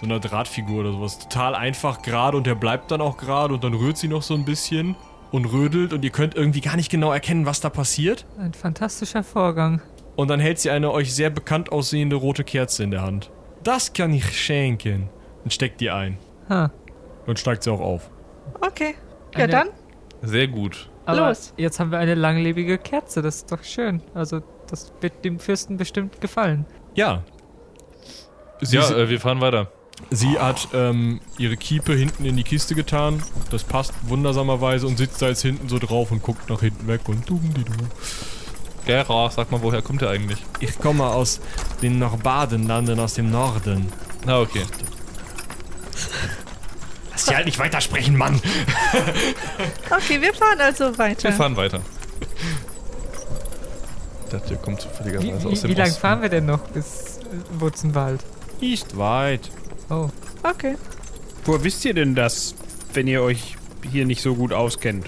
so einer Drahtfigur oder sowas. Total einfach gerade und der bleibt dann auch gerade und dann rührt sie noch so ein bisschen und rödelt und ihr könnt irgendwie gar nicht genau erkennen, was da passiert. Ein fantastischer Vorgang. Und dann hält sie eine euch sehr bekannt aussehende rote Kerze in der Hand. Das kann ich schenken. Und steckt die ein. Ha. Und steigt sie auch auf. Okay. Ja, Eine- dann. Sehr gut. Aber Los. jetzt haben wir eine langlebige Kerze, das ist doch schön. Also, das wird dem Fürsten bestimmt gefallen. Ja. Sie, Ja, äh, wir fahren weiter. sie hat ähm, ihre Kiepe hinten in die Kiste getan. Das passt wundersamerweise und sitzt da jetzt hinten so drauf und guckt nach hinten weg und dumm die du. Gera, sag mal, woher kommt der eigentlich? Ich komme aus den Norbadenlanden aus dem Norden. Na, okay. Lass sie halt nicht weitersprechen, Mann! Okay, wir fahren also weiter. Wir fahren weiter. Ich dachte, ihr kommt zufälligerweise Wie, aus wie, dem wie lange Osten. fahren wir denn noch bis äh, Wurzenwald? Nicht weit. Oh, Okay. Woher wisst ihr denn das, wenn ihr euch hier nicht so gut auskennt?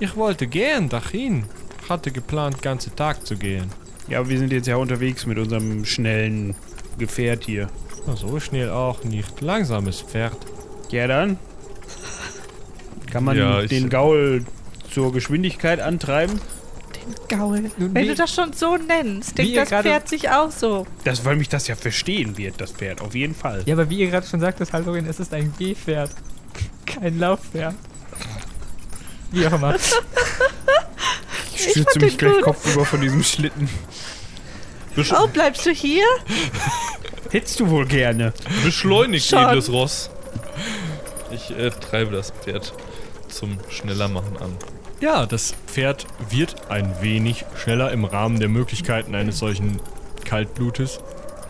Ich wollte gern dahin. Hatte geplant, ganze Tag zu gehen. Ja, wir sind jetzt ja unterwegs mit unserem schnellen Gefährt hier. Na, so schnell auch nicht. Langsames Pferd. Ja, dann. Kann man Ja, den Gaul zur Geschwindigkeit antreiben? Gaul. Nun, Wenn wie- du das schon so nennst, denkt das Pferd sich auch so. Das, weil mich das ja verstehen wird, das Pferd, auf jeden Fall. Ja, aber wie ihr gerade schon sagtet, Haldorin, es ist ein Gehpferd. Kein Laufpferd. Wie auch immer. Ich stürze mich den gleich gut. kopfüber von diesem Schlitten. Oh, bleibst du hier? Hättest du wohl gerne. Beschleunigt, edles Ross. Ich äh, treibe das Pferd zum Schnellermachen an. Ja, das Pferd wird ein wenig schneller im Rahmen der Möglichkeiten eines solchen Kaltblutes.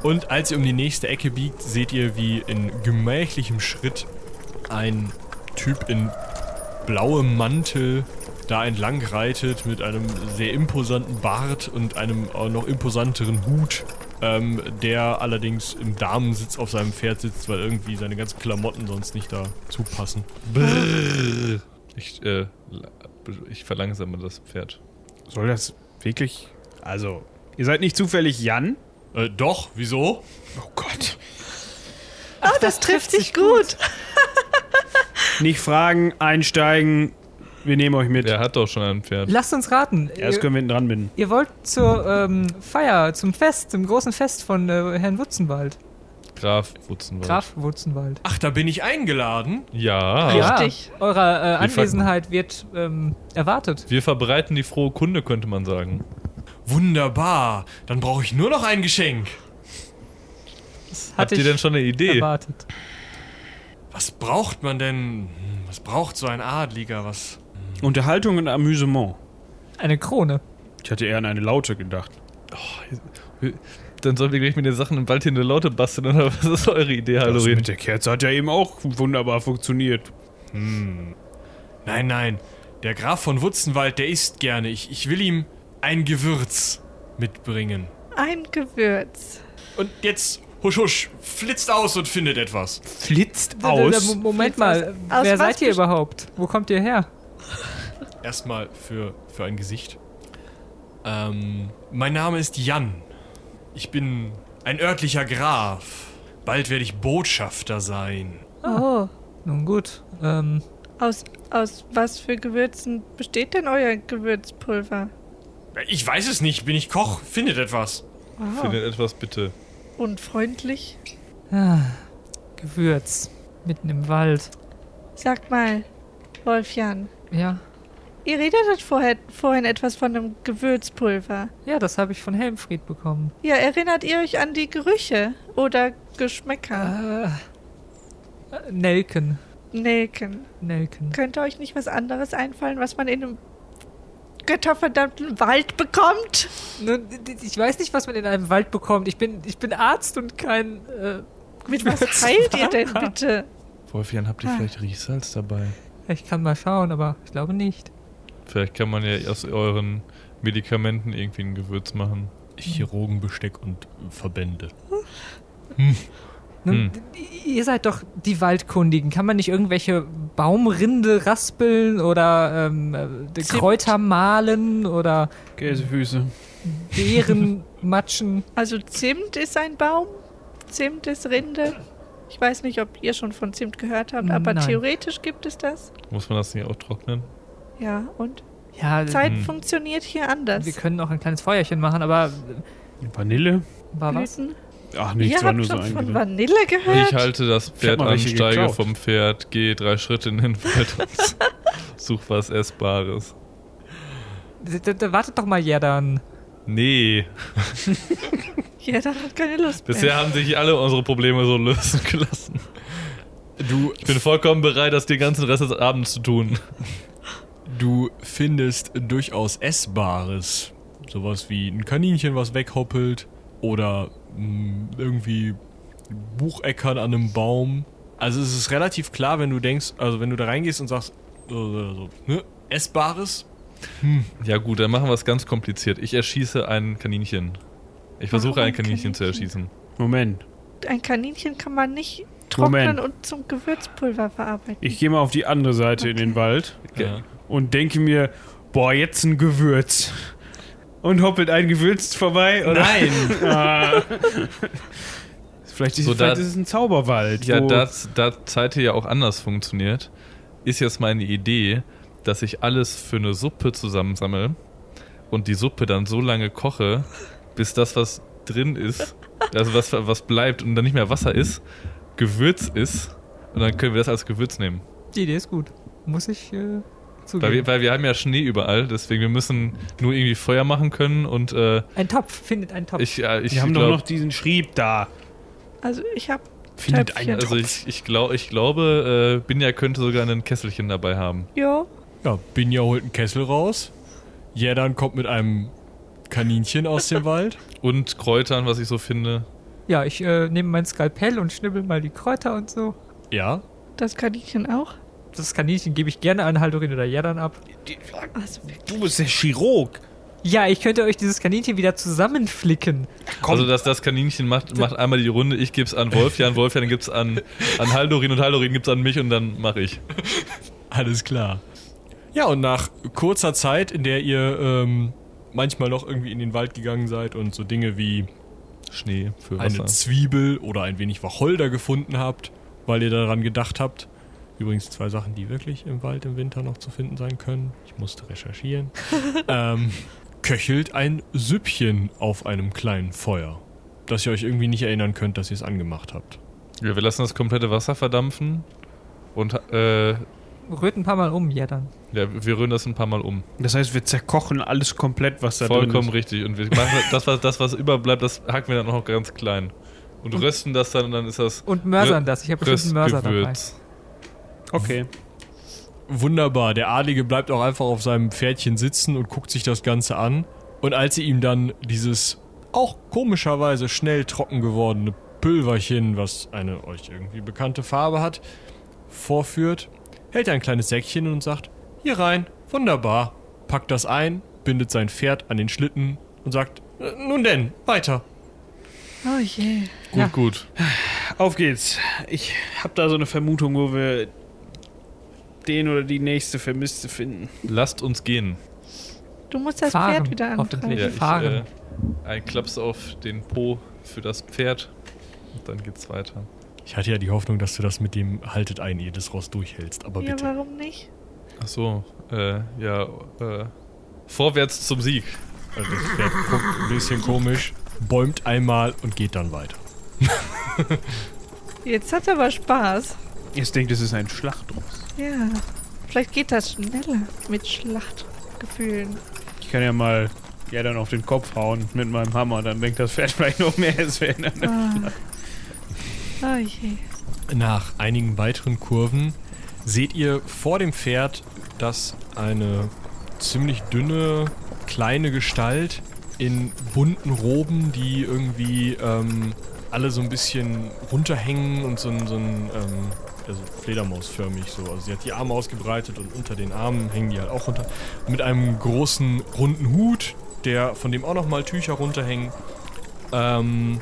Und als ihr um die nächste Ecke biegt, seht ihr, wie in gemächlichem Schritt ein Typ in blauem Mantel da entlang reitet mit einem sehr imposanten Bart und einem noch imposanteren Hut, ähm, der allerdings im Damensitz auf seinem Pferd sitzt, weil irgendwie seine ganzen Klamotten sonst nicht dazu passen. Brrr. Ich, äh, ich verlangsame das Pferd. Soll das wirklich. Also, ihr seid nicht zufällig Jan? Äh, doch, wieso? Oh Gott. Ah, das, trifft sich gut. Nicht fragen, einsteigen. Wir nehmen euch mit. Der hat doch schon ein Pferd. Lasst uns raten. Erst ihr, können wir hinten dran binden. ihr wollt zur ähm, Feier, zum Fest, zum großen Fest von äh, Herrn Wutzenwald. Graf Wutzenwald. Graf Wutzenwald. Ach, da bin ich eingeladen. Ja. Richtig. Ja, eure äh, Anwesenheit wird ähm, erwartet. Wir verbreiten die frohe Kunde, könnte man sagen. Wunderbar. Dann brauche ich nur noch ein Geschenk. Das Habt ihr denn schon eine Idee? erwartet. Was braucht man denn? Hm, Was braucht so ein Adliger? Was? Unterhaltung und Amüsement. Eine Krone. Ich hatte eher an eine Laute gedacht. Dann sollen wir gleich mit den Sachen im Wald hier eine Laute basteln, oder was ist eure Idee, Das Hallorin? mit der Kerze hat ja eben auch wunderbar funktioniert. Nein, nein. Der Graf von Wutzenwald, der isst gerne. Ich, ich will ihm ein Gewürz mitbringen. Ein Gewürz. Und jetzt, husch, husch, flitzt aus und findet etwas. Flitzt aus. Moment mal, wer seid ihr überhaupt? Wo kommt ihr her? Erstmal für, für ein Gesicht. Ähm, mein Name ist Jan. Ich bin ein örtlicher Graf. Bald werde ich Botschafter sein. Oh. Nun gut, ähm, Aus, aus was für Gewürzen besteht denn euer Gewürzpulver? Ich weiß es nicht, bin ich Koch, findet etwas. Wow. Findet etwas bitte. Und freundlich? ah, Gewürz. Mitten im Wald. Sagt mal, Wolfjan, Ja, ihr redet vorher, vorhin etwas von einem Gewürzpulver. ja, das habe ich von Helmfried bekommen. Ja, erinnert ihr euch an die Gerüche oder Geschmäcker? Äh, Nelken. Nelken. Nelken. Könnte euch nicht was anderes einfallen, was man in einem götterverdammten Wald bekommt? Nun, ich weiß nicht, was man in einem Wald bekommt. Ich bin, ich bin Arzt und kein. Äh, Mit was heilt ihr denn bitte? Wolfjan, habt ihr Ah. vielleicht Riechsalz dabei? Ich kann mal schauen, aber ich glaube nicht. Vielleicht kann man ja aus euren Medikamenten irgendwie ein Gewürz machen. Chirurgenbesteck und Verbände. Nun, Hm. d- Ihr seid doch die Waldkundigen. Kann man nicht irgendwelche Baumrinde raspeln oder ähm, äh. Kräuter mahlen oder Käsefüße. Beeren matschen? Also Zimt ist ein Baum, Zimt ist Rinde. Ich weiß nicht, ob ihr schon von Zimt gehört habt, aber Nein. theoretisch gibt es das. Muss man das nicht auch trocknen? Ja, und Ja, Zeit Hm. funktioniert hier anders. wir können auch ein kleines Feuerchen machen, aber Vanille? war was? Blüten. Ach, nichts war nur so schon von. Vanille gehört? Ich halte das Pferd an, steige geklaut. vom Pferd, gehe drei Schritte in den Wald und such was Essbares. Wartet doch mal, Jerdan. Nee, Ja, da hat keine Lust bisher mehr. haben sich alle unsere Probleme so lösen gelassen. Du, Ich bin vollkommen bereit, das den ganzen Rest des Abends zu tun. du findest durchaus Essbares. Sowas wie ein Kaninchen, was weghoppelt. Oder mh, irgendwie Bucheckern an einem Baum. Also es ist relativ klar, wenn du denkst, also wenn du da reingehst und sagst, so, so, ne, Essbares, Ja gut, dann machen wir es ganz kompliziert. Ich erschieße ein Kaninchen. Ich versuche ein Kaninchen, zu Kaninchen? erschießen. Moment. Ein Kaninchen kann man nicht trocknen und zum Gewürzpulver verarbeiten. Ich gehe mal auf die andere Seite in den Wald ja. und denke mir, boah, jetzt ein Gewürz. Und hoppelt ein Gewürz vorbei? Oder? Nein! Ah. vielleicht ist, So, vielleicht da- ist es ein Zauberwald. Ja, da, da Zeit hier ja auch anders funktioniert, ist jetzt meine Idee, dass ich alles für eine Suppe zusammensammle und die Suppe dann so lange koche, bis das, was drin ist, also was, was bleibt und dann nicht mehr Wasser ist, Gewürz ist und dann können wir das als Gewürz nehmen. Die Idee ist gut. Muss ich äh, Weil zugeben. wir, weil wir haben ja Schnee überall, deswegen wir müssen nur irgendwie Feuer machen können und äh, ein Topf, findet einen Topf. ich, äh, ich Wir haben doch glaub- noch diesen Schrieb da. Also ich habe Findet einen also ich, ich, glaub, ich glaube, äh, Binja könnte sogar ein Kesselchen dabei haben. Jo, Ja, Binja holt einen Kessel raus. Jerdan kommt mit einem Kaninchen aus dem Wald. Und Kräutern, was ich so finde. ja, ich äh, nehme mein Skalpell und schnibbel mal die Kräuter und so. Ja. das Kaninchen auch. das Kaninchen gebe ich gerne an Haldorin oder Jadan ab. Also, Du bist der Chirurg. Ja, ich könnte euch dieses Kaninchen wieder zusammenflicken. Also das, das Kaninchen macht, macht einmal die Runde, ich gebe es an Wolfjan, Wolfjan gibt es an, an Haldorin und Haldorin gibt es an mich und dann mache ich. Alles klar. Ja, und nach kurzer Zeit, in der ihr ähm, manchmal noch irgendwie in den Wald gegangen seid und so Dinge wie Schnee für eine. Zwiebel oder ein wenig Wacholder gefunden habt, weil ihr daran gedacht habt. Übrigens zwei Sachen, die wirklich im Wald im Winter noch zu finden sein können. Ich musste recherchieren. ähm, köchelt ein Süppchen auf einem kleinen Feuer, dass ihr euch irgendwie nicht erinnern könnt, dass ihr es angemacht habt. Ja, wir lassen das komplette Wasser verdampfen und äh, Rührt ein paar Mal um, Jadan. ja, wir rühren das ein paar Mal um. Das heißt, wir zerkochen alles komplett, was da Vollkommen drin ist. richtig. Und wir machen das, was, das, was überbleibt, das hacken wir dann noch ganz klein. Und rösten das dann und dann ist das Und mörsern das. Ich habe bestimmt einen Mörser dabei. Okay. Wunderbar. Der Adlige bleibt auch einfach auf seinem Pferdchen sitzen und guckt sich das Ganze an. Und als ihr ihm dann dieses auch komischerweise schnell trocken gewordene Pülverchen, was eine euch irgendwie bekannte Farbe hat, vorführt, hält er ein kleines Säckchen und sagt, hier rein, wunderbar. Packt das ein, bindet sein Pferd an den Schlitten und sagt, "Äh, nun denn, weiter. oh je. Gut, Ja. gut. Auf geht's. Ich habe da so eine Vermutung, wo wir den oder die nächste Vermisste finden. Lasst uns gehen. Du musst das Fahren, Pferd wieder antreiben. Ja, ich fahren. äh, ein Klaps auf den Po für das Pferd und dann geht's weiter. Ich hatte ja die Hoffnung, dass du das mit dem Haltet ein, ihr das Ross durchhältst, aber Ja, bitte. warum nicht? Ach so, äh, ja, äh, vorwärts zum Sieg. Also das Pferd guckt ein bisschen komisch, bäumt einmal und geht dann weiter. Jetzt hat aber Spaß. Jetzt denkt, es ist ein Schlachtross. Ja. Vielleicht geht das schneller mit Schlachtgefühlen. Ich kann ja mal ja dann auf den Kopf hauen mit meinem Hammer, dann denkt das Pferd vielleicht noch mehr, es wäre eine Ah. Oh. Nach einigen weiteren Kurven seht ihr vor dem Pferd, dass eine ziemlich dünne, kleine Gestalt in bunten Roben, die irgendwie ähm, alle so ein bisschen runterhängen und so ein, so ein ähm, also Fledermausförmig so. Also sie hat die Arme ausgebreitet und unter den Armen hängen die halt auch runter. Mit einem großen runden Hut, der von dem auch nochmal Tücher runterhängen. Ähm,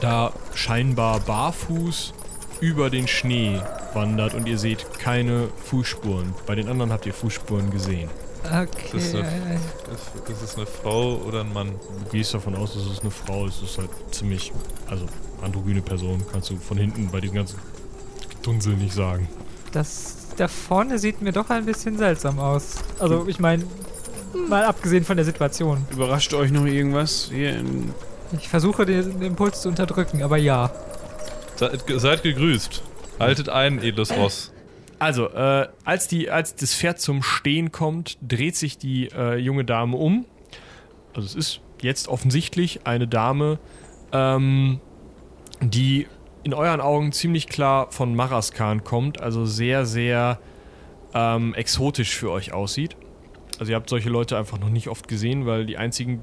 da scheinbar barfuß über den Schnee wandert und ihr seht keine Fußspuren. Bei den anderen habt ihr Fußspuren gesehen. Okay. Das ist eine- Ist, ist es eine Frau oder ein Mann? Du gehst davon aus, dass es eine Frau ist. Es ist halt ziemlich, also androgyne Person, kannst du von hinten bei diesem ganzen Dunsel nicht sagen. Das da vorne sieht mir doch ein bisschen seltsam aus. Also, ich meine, mal abgesehen von der Situation. Überrascht euch noch irgendwas hier in Ich versuche den Impuls zu unterdrücken, aber ja. Seid, seid gegrüßt. Haltet ein, edles Ross. Also, äh, als, die, als das Pferd zum Stehen kommt, dreht sich die äh, junge Dame um. Also es ist jetzt offensichtlich eine Dame, ähm, die in euren Augen ziemlich klar von Maraskan kommt, also sehr, sehr ähm, exotisch für euch aussieht. Also ihr habt solche Leute einfach noch nicht oft gesehen, weil die einzigen,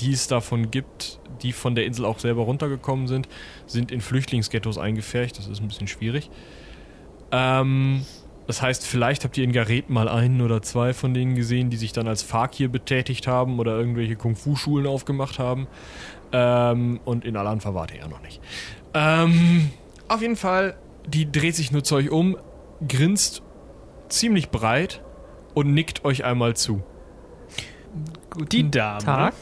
die es davon gibt, die von der Insel auch selber runtergekommen sind, sind in Flüchtlingsghettos eingefärcht. Das ist ein bisschen schwierig. Ähm, das heißt, vielleicht habt ihr in Gareth mal einen oder zwei von denen gesehen, die sich dann als Fakir betätigt haben oder irgendwelche Kung-Fu-Schulen aufgemacht haben. Ähm, und in wart ihr ja noch nicht. Ähm, auf jeden Fall, die dreht sich nur zu euch um, grinst ziemlich breit und nickt euch einmal zu. Guten Die Dame. Tag.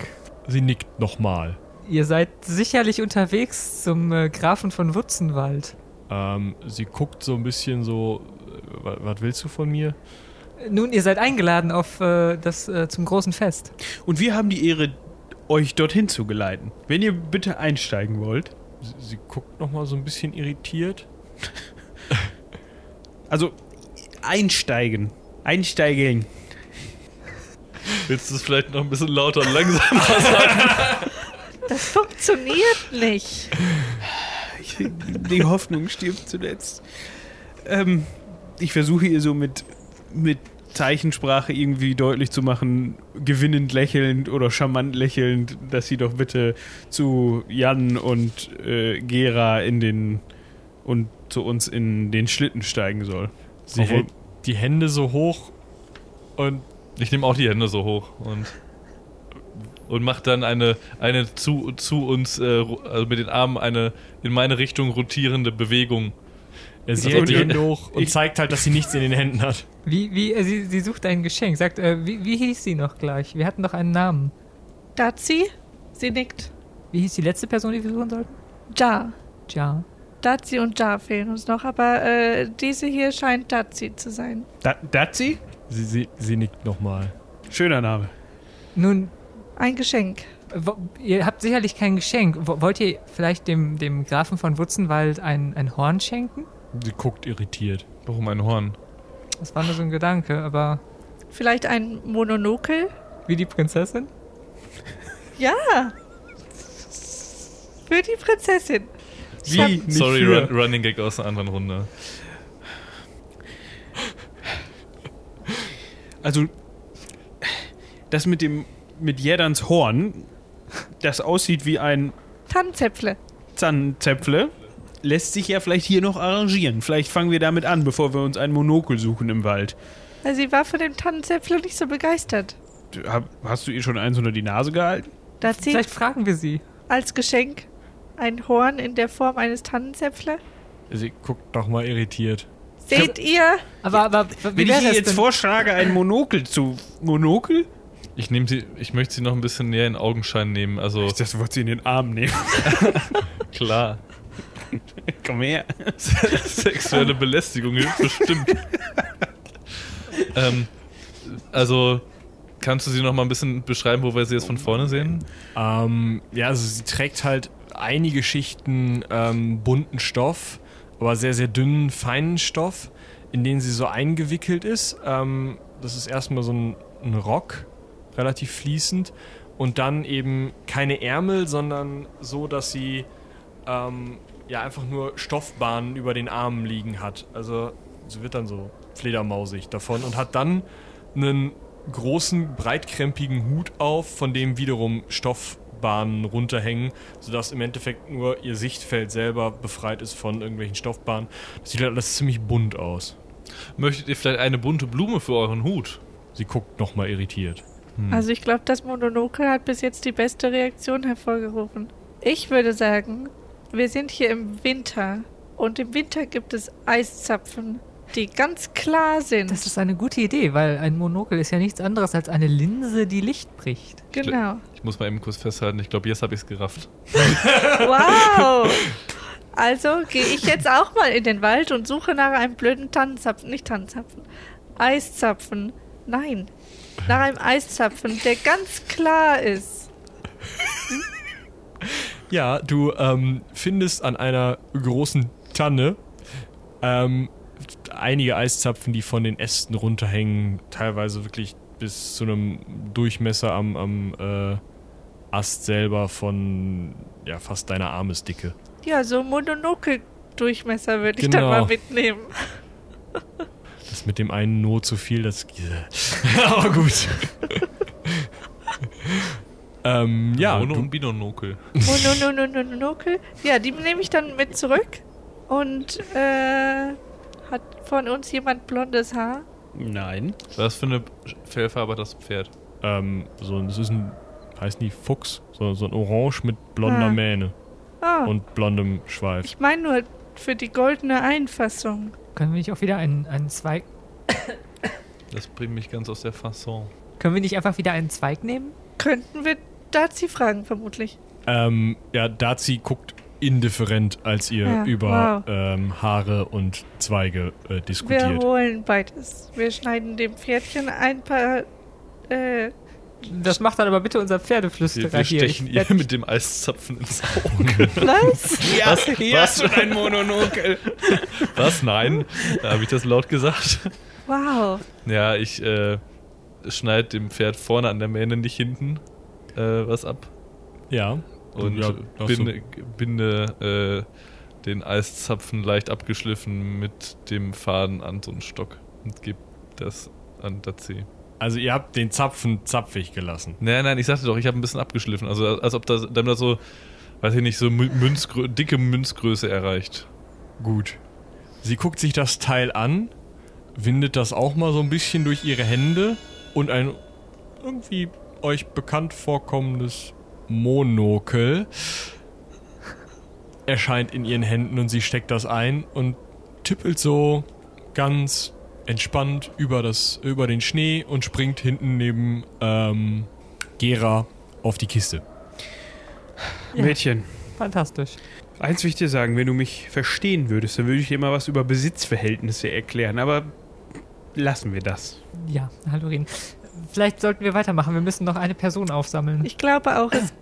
Sie nickt nochmal. Ihr seid sicherlich unterwegs zum äh, Grafen von Wutzenwald. Ähm, sie guckt so ein bisschen so, äh, was willst du von mir? Nun, ihr seid eingeladen auf äh, das äh, zum großen Fest. Und wir haben die Ehre, euch dorthin zu geleiten. Wenn ihr bitte einsteigen wollt. Sie, sie guckt nochmal so ein bisschen irritiert. Also einsteigen. Einsteigen. Willst du es vielleicht noch ein bisschen lauter und langsamer sagen? Das funktioniert nicht. Die Hoffnung stirbt zuletzt. Ähm, ich versuche ihr so mit, mit Zeichensprache irgendwie deutlich zu machen, gewinnend lächelnd oder charmant lächelnd, dass sie doch bitte zu Jan und äh, Gera in den und zu uns in den Schlitten steigen soll. Sie Obwohl- hält, die Hände so hoch und Ich nehme auch die Hände so hoch und, und mache dann eine, eine zu, zu uns, äh, also mit den Armen eine in meine Richtung rotierende Bewegung. er sie Also, die und- Hände hoch und ich- zeigt halt, dass sie nichts in den Händen hat. Wie, wie, äh, sie, sie sucht ein Geschenk. Sagt, äh, wie, wie hieß sie noch gleich? Wir hatten doch einen Namen. Dazi? Sie nickt. Wie hieß die letzte Person, die wir suchen sollten? Ja. Ja. Dazi und Ja fehlen uns noch, aber äh, diese hier scheint Dazi zu sein. Da, Dazi? Sie, sie, sie nickt nochmal. Schöner Name. Nun, Ein Geschenk. ihr habt sicherlich kein Geschenk. Wo, wollt ihr vielleicht dem, dem Grafen von Wutzenwald ein, ein Horn schenken? Sie guckt irritiert. Warum ein Horn? Das war nur so ein Gedanke, aber Vielleicht ein Mononokel? wie die Prinzessin? Ja. Für die Prinzessin. Wie? Nicht Sorry, für. run, Running Gag aus einer anderen Runde. Also, das mit dem, mit Jedans Horn, das aussieht wie ein Tannenzäpfle. Zahnzäpfle, lässt sich ja vielleicht hier noch arrangieren. Vielleicht fangen wir damit an, bevor wir uns ein Monokel suchen im Wald. Also sie war von dem Tannenzäpfle nicht so begeistert. Hab- Hast du ihr schon eins unter die Nase gehalten? Dazi Vielleicht fragen wir sie. als Geschenk ein Horn in der Form eines Tannenzäpfle. Sie guckt nochmal irritiert. Seht ihr? Aber, aber wie Wenn ich ihr jetzt denn? vorschlage, ein Monokel zu. Monokel? Ich nehme sie, ich möchte sie noch ein bisschen näher in Augenschein nehmen. Also Ich dachte, du wolltest sie in den Arm nehmen. klar. Komm her. Sexuelle Belästigung hilft bestimmt. ähm, also kannst du sie noch mal ein bisschen beschreiben, wo wir sie jetzt von vorne sehen? Ähm, ja, also sie trägt halt einige Schichten ähm, bunten Stoff, aber sehr, sehr dünnen, feinen Stoff, in den sie so eingewickelt ist. Ähm, das ist erstmal so ein, ein Rock, relativ fließend. Und dann eben keine Ärmel, sondern so, dass sie ähm, ja einfach nur Stoffbahnen über den Armen liegen hat. Also sie wird dann so fledermausig davon und hat dann einen großen, breitkrempigen Hut auf, von dem wiederum Stoffbahnen runterhängen, sodass im Endeffekt nur ihr Sichtfeld selber befreit ist von irgendwelchen Stoffbahnen. Das sieht halt alles ziemlich bunt aus. Möchtet ihr vielleicht eine bunte Blume für euren Hut? Sie guckt nochmal irritiert. Also ich glaube, das Mononokel hat bis jetzt die beste Reaktion hervorgerufen. Ich würde sagen, wir sind hier im Winter und im Winter gibt es Eiszapfen, die ganz klar sind. Das ist eine gute Idee, weil ein Monokel ist ja nichts anderes als eine Linse, die Licht bricht. genau. Ich muss mal eben kurz festhalten. Ich glaube, jetzt habe ich es gerafft. Wow! Also gehe ich jetzt auch mal in den Wald und suche nach einem blöden Tannenzapfen. Nicht Tannenzapfen. Eiszapfen. Nein. Nach einem Eiszapfen, der ganz klar ist. Ja, du ähm, findest an einer großen Tanne ähm, einige Eiszapfen, die von den Ästen runterhängen, teilweise wirklich bis zu einem Durchmesser am, am äh, Ast selber von ja, fast deiner Armesdicke. Ja, so Mononokel-Durchmesser würde ich Genau. dann mal mitnehmen. Das mit dem einen Not zu viel, das. Aber gut. ähm, ja, Mono und Binonokel. Mononokel. Ja, die nehme ich dann mit zurück. Und äh, hat von uns jemand blondes Haar? Nein. Was für eine Fellfarbe hat das Pferd? ähm, so, das ist ein, heißt nicht Fuchs, sondern so ein Orange mit blonder Ah. Mähne Ah, und blondem Schweif. ich meine nur für die goldene Einfassung. Können wir nicht auch wieder einen, einen Zweig. Das bringt mich ganz aus der Fasson. Können wir nicht einfach wieder einen Zweig nehmen? Könnten wir Dazi fragen, vermutlich. Ähm, ja, Dazi guckt indifferent, als ihr Ja, über wow. ähm, Haare und Zweige äh, Wir diskutiert. holen beides. Wir schneiden dem Pferdchen ein paar. Äh, Das macht dann aber bitte unser Wir, Pferdeflüsterer wir hier. stechen Ich ihr mit dem Eiszapfen ins Auge. was? Ja, Was? hier Was? hast du ein Mononokel. Was? Nein? Habe ich das laut gesagt? Wow. Ja, ich äh, schneide dem Pferd vorne an der Mähne, nicht hinten, äh, was ab. ja. Und Ja, so. binde, binde äh, den Eiszapfen leicht abgeschliffen mit dem Faden an so einen Stock und gebe das an Dazi. Also ihr habt den Zapfen zapfig gelassen. Nein, nein, ich sagte doch, ich habe ein bisschen abgeschliffen. Also als ob das dann da so, weiß ich nicht, so Mü- Münzgrö dicke Münzgröße erreicht. Gut. Sie guckt sich das Teil an, windet das auch mal so ein bisschen durch ihre Hände und ein irgendwie euch bekannt vorkommendes Monokel erscheint in ihren Händen und sie steckt das ein und tippelt so ganz entspannt über, das, über den Schnee und springt hinten neben ähm, Gera auf die Kiste. Ja. Mädchen, Fantastisch. eins will ich dir sagen, wenn du mich verstehen würdest, dann würde ich dir mal was über Besitzverhältnisse erklären, aber lassen wir das. Ja, Hallorin. Vielleicht sollten wir weitermachen. Wir müssen noch eine Person aufsammeln. Ich glaube auch, es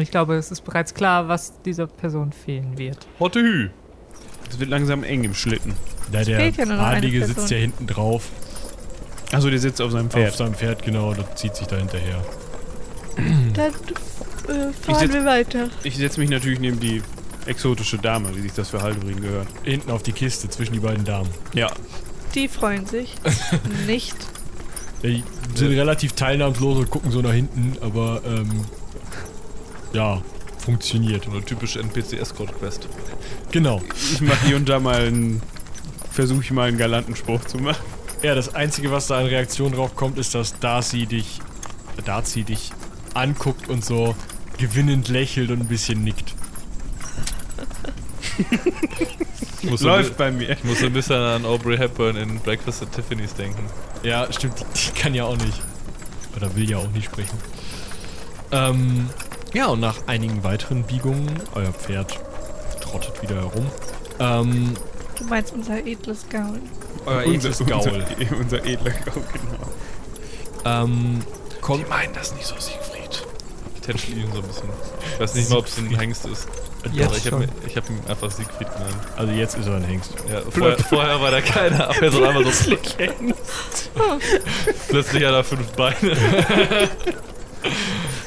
ich glaube, es ist bereits klar, was dieser Person fehlen wird. Hotte Hü. Es wird langsam eng im Schlitten. Da der fehlt ja nur noch eine Adlige sitzt ja hinten drauf. Achso, der sitzt auf seinem Auf Pferd. seinem Pferd, genau, das zieht sich da hinterher. dann äh, fahren setz- wir weiter. Ich setze mich natürlich neben die exotische Dame, wie sich das für Haldurin gehört. Hinten auf die Kiste zwischen die beiden Damen. Ja. Die freuen sich. Nicht. Die sind relativ teilnahmslos und gucken so nach hinten, aber ähm, ja, funktioniert. Eine typische NPC-Escort-Quest. Genau. Ich mache hier und da mal einen. Versuche ich mal einen galanten Spruch zu machen. Ja, das Einzige, was da an Reaktion drauf kommt, ist, dass Darcy dich, Darcy dich anguckt und so gewinnend lächelt und ein bisschen nickt. So Läuft bei mir. ich muss so ein bisschen an Aubrey Hepburn in Breakfast at Tiffany's denken. Ja, stimmt, die, die kann ja auch nicht. Oder will ja auch nicht sprechen. Ähm, ja, und nach einigen weiteren Biegungen, euer Pferd trottet wieder herum. Ähm, Du meinst unser edles Gaul. euer edles Gaul. Unser, unser edler Gaul, genau. Ähm, kommt, meinen das nicht so, Siegfried. Ich tätschel ihn so ein bisschen. Ich weiß nicht mal, ob es ein Hengst ist. Jetzt Aber ich habe hab ihn einfach Siegfried genannt. also jetzt ist er ein Hengst. Ja, vorher, vorher war da keiner, aber jetzt auf einmal so plötzlich hat er fünf Beine.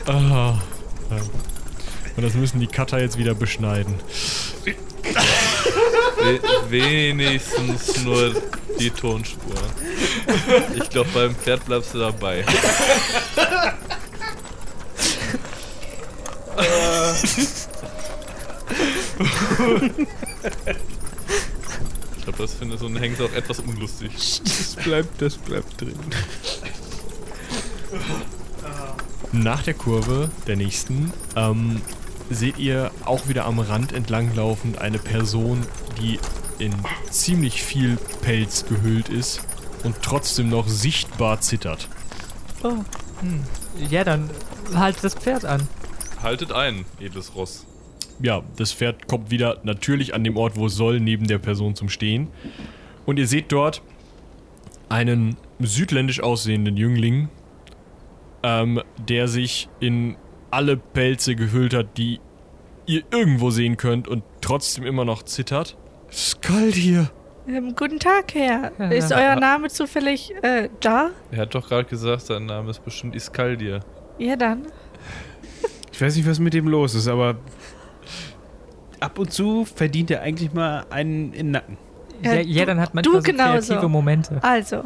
Ah. Und das müssen die Cutter jetzt wieder beschneiden. We wenigstens nur die Tonspur. Ich glaube, beim Pferd bleibst du dabei. Ich glaube, das findet so ein Hengst auch etwas unlustig. Das bleibt, das bleibt drin. Nach der Kurve, der nächsten, ähm, seht ihr auch wieder am Rand entlanglaufend eine Person, die in ziemlich viel Pelz gehüllt ist und trotzdem noch sichtbar zittert. Oh, Hm. Ja, dann halt das Pferd an. Haltet ein, edles Ross. Ja, das Pferd kommt wieder natürlich an dem Ort, wo es soll, neben der Person zum Stehen. Und ihr seht dort einen südländisch aussehenden Jüngling, ähm, der sich in alle Pelze gehüllt hat, die ihr irgendwo sehen könnt und trotzdem immer noch zittert. Es ist kalt hier. ähm, guten Tag, Herr. Ja. Ist euer Name zufällig äh, Jar? Er hat doch gerade gesagt, sein Name ist bestimmt Iskaldir. Ja, dann. Ich weiß nicht, was mit dem los ist, aber ab und zu verdient er eigentlich mal einen in den Nacken. Ja, Ja, ja, du- dann hat du so genauso. kreative Momente. Also,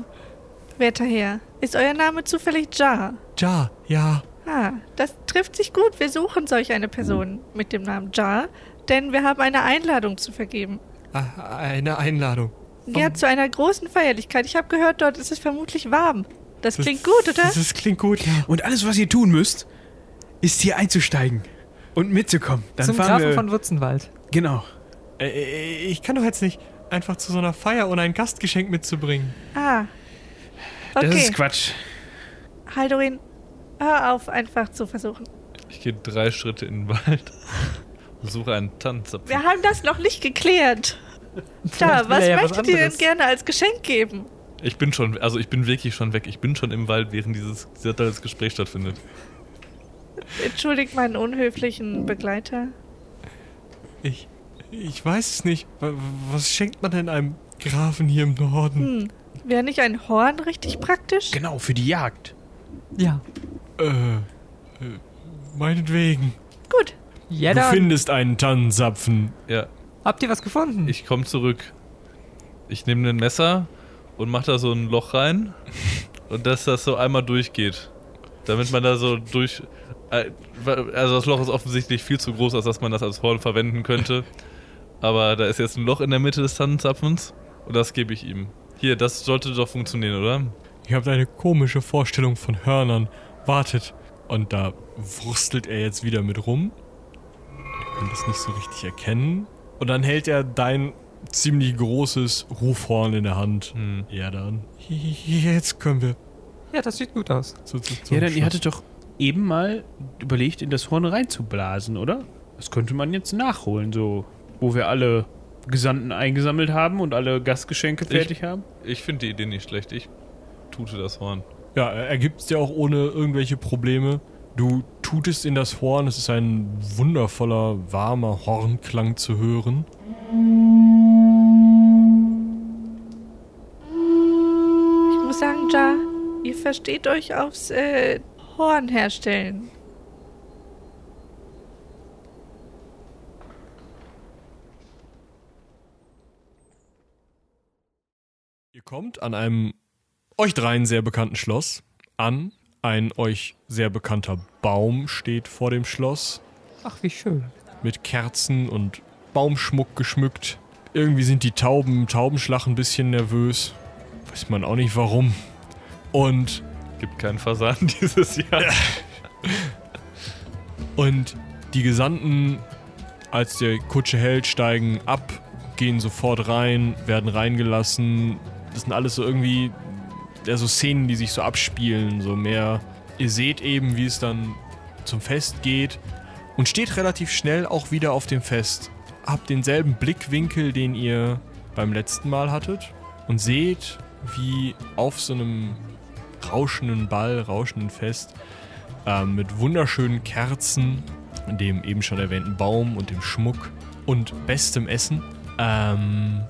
werter Herr, ist euer Name zufällig Jar? Ja, ja. Ah, das trifft sich gut. Wir suchen solch eine Person mit dem Namen Jar, denn wir haben eine Einladung zu vergeben. Ah, Eine Einladung. Ja, zu einer großen Feierlichkeit. Ich habe gehört, dort ist es vermutlich warm. Das klingt gut, oder? Das, das klingt gut, ja. Und alles, was ihr tun müsst, ist hier einzusteigen und mitzukommen. Dann Zum Grafen wir. von Würzenwald. genau. Äh, äh, ich kann doch jetzt nicht einfach zu so einer Feier ohne ein Gastgeschenk mitzubringen. Ah. Das Okay, ist Quatsch. Haldorin, hör auf, einfach zu versuchen. Ich gehe drei Schritte in den Wald und suche einen Tannenzapfen. Wir haben das noch nicht geklärt. Will was ja was möchtet ihr denn gerne als Geschenk geben? Ich bin schon, also ich bin wirklich schon weg. Ich bin schon im Wald, während dieses, dieser Teil des Gesprächs stattfindet. Entschuldigt meinen unhöflichen Begleiter. Ich, ich weiß es nicht. Wa- Was schenkt man denn einem Grafen hier im Norden? Hm, wäre nicht ein Horn richtig praktisch? Genau, für die Jagd. Ja. Äh, äh, meinetwegen. Gut. Ja, du dann. findest einen Tannenzapfen. Ja, Habt ihr was gefunden? ich komme zurück. Ich nehme ein Messer und mache da so ein Loch rein und dass das so einmal durchgeht. Damit man da so durch. äh, Also das Loch ist offensichtlich viel zu groß, als dass man das als Horn verwenden könnte. Aber da ist jetzt ein Loch in der Mitte des Tannenzapfens und das gebe ich ihm. Hier, das sollte doch funktionieren, oder? Ihr habt eine komische Vorstellung von Hörnern. Wartet. Und da wurstelt er jetzt wieder mit rum. Ihr könnt es nicht so richtig erkennen. Und dann hält er dein ziemlich großes Rufhorn in der Hand. Hm. Ja, dann. Jetzt können wir. Ja, das sieht gut aus. Zu, zu, zum Ja, dann ihr hattet doch eben mal überlegt, in das Horn reinzublasen, oder? Das könnte man jetzt nachholen, so, wo wir alle Gesandten eingesammelt haben und alle Gastgeschenke fertig haben. Ich finde die Idee nicht schlecht. Ich tute das Horn. Ja, er ergibt es dir auch ohne irgendwelche Probleme. Du tutest in das Horn, es ist ein wundervoller, warmer Hornklang zu hören. Ich muss sagen, Ja, ihr versteht euch aufs äh, Horn herstellen. Ihr kommt an einem euch dreien sehr bekannten Schloss an. Ein euch sehr bekannter Baum steht vor dem Schloss, Ach, wie schön. mit Kerzen und Baumschmuck geschmückt. Irgendwie sind die Tauben im Taubenschlag ein bisschen nervös. Weiß man auch nicht warum. Und Gibt keinen Fasan dieses Jahr. Und die Gesandten, als der Kutsche hält, steigen ab, gehen sofort rein, werden reingelassen. Das sind alles so irgendwie ja, so Szenen, die sich so abspielen, so mehr. Ihr seht eben, wie es dann zum Fest geht und steht relativ schnell auch wieder auf dem Fest. Habt denselben Blickwinkel, den ihr beim letzten Mal hattet und seht, wie auf so einem rauschenden Ball, rauschenden Fest ähm, mit wunderschönen Kerzen, dem eben schon erwähnten Baum und dem Schmuck und bestem Essen. Ähm,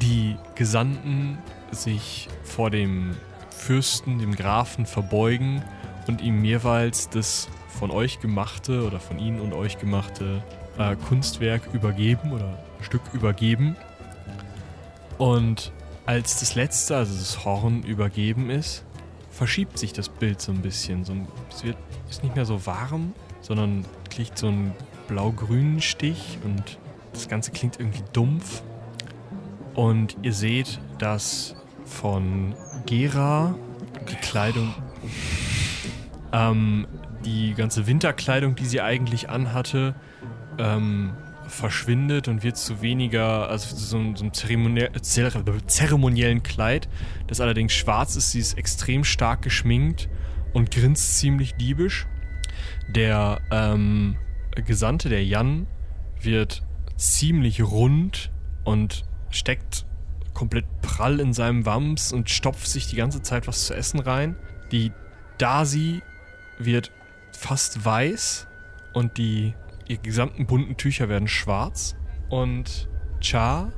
die Gesandten sich vor dem Fürsten, dem Grafen, verbeugen und ihm jeweils das von euch gemachte oder von ihnen und euch gemachte äh, Kunstwerk übergeben oder Stück übergeben. Und als das letzte, also das Horn, übergeben ist, verschiebt sich das Bild so ein bisschen. So, es wird, ist nicht mehr so warm, sondern kriegt so einen blau-grünen Stich und das Ganze klingt irgendwie dumpf. Und ihr seht, dass von Gera die Kleidung, ähm, die ganze Winterkleidung, die sie eigentlich anhatte, ähm, verschwindet und wird zu weniger, also zu so, einem- so einem zeremoniell, zer- zeremoniellen Kleid, das allerdings schwarz ist. Sie ist extrem stark geschminkt und grinst ziemlich diebisch. Der ähm, Gesandte, der Jan, wird ziemlich rund und steckt komplett prall in seinem Wams und stopft sich die ganze Zeit was zu essen rein. Die Dasi wird fast weiß und die ihre gesamten bunten Tücher werden schwarz. Und Cha,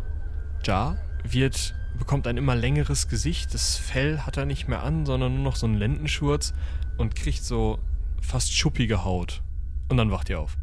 Ja, wird, bekommt ein immer längeres Gesicht. Das Fell hat er nicht mehr an, sondern nur noch so einen Lendenschurz und kriegt so fast schuppige Haut. Und dann wacht ihr auf.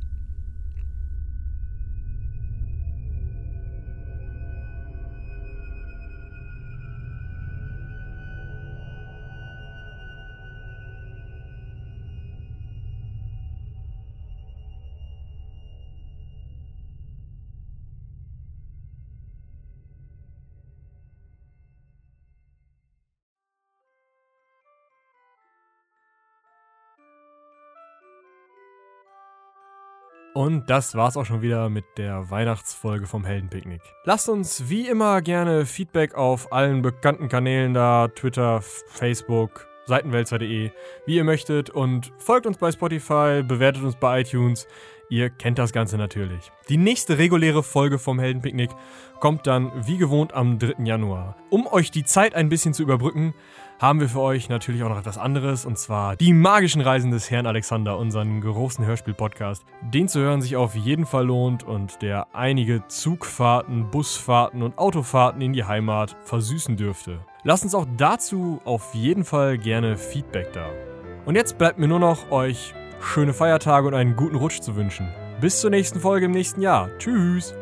Und das war's auch schon wieder mit der Weihnachtsfolge vom Heldenpicknick. Lasst uns wie immer gerne Feedback auf allen bekannten Kanälen da, Twitter, Facebook, Seitenwälzer.de, wie ihr möchtet und folgt uns bei Spotify, bewertet uns bei iTunes. Ihr kennt das Ganze natürlich. Die nächste reguläre Folge vom Heldenpicknick kommt dann wie gewohnt am 3. Januar. Um euch die Zeit ein bisschen zu überbrücken, haben wir für euch natürlich auch noch etwas anderes und zwar die magischen Reisen des Herrn Alexander, unseren großen Hörspiel-Podcast, den zu hören sich auf jeden Fall lohnt und der einige Zugfahrten, Busfahrten und Autofahrten in die Heimat versüßen dürfte. Lasst uns auch dazu auf jeden Fall gerne Feedback da. Und jetzt bleibt mir nur noch euch schöne Feiertage und einen guten Rutsch zu wünschen. Bis zur nächsten Folge im nächsten Jahr. Tschüss!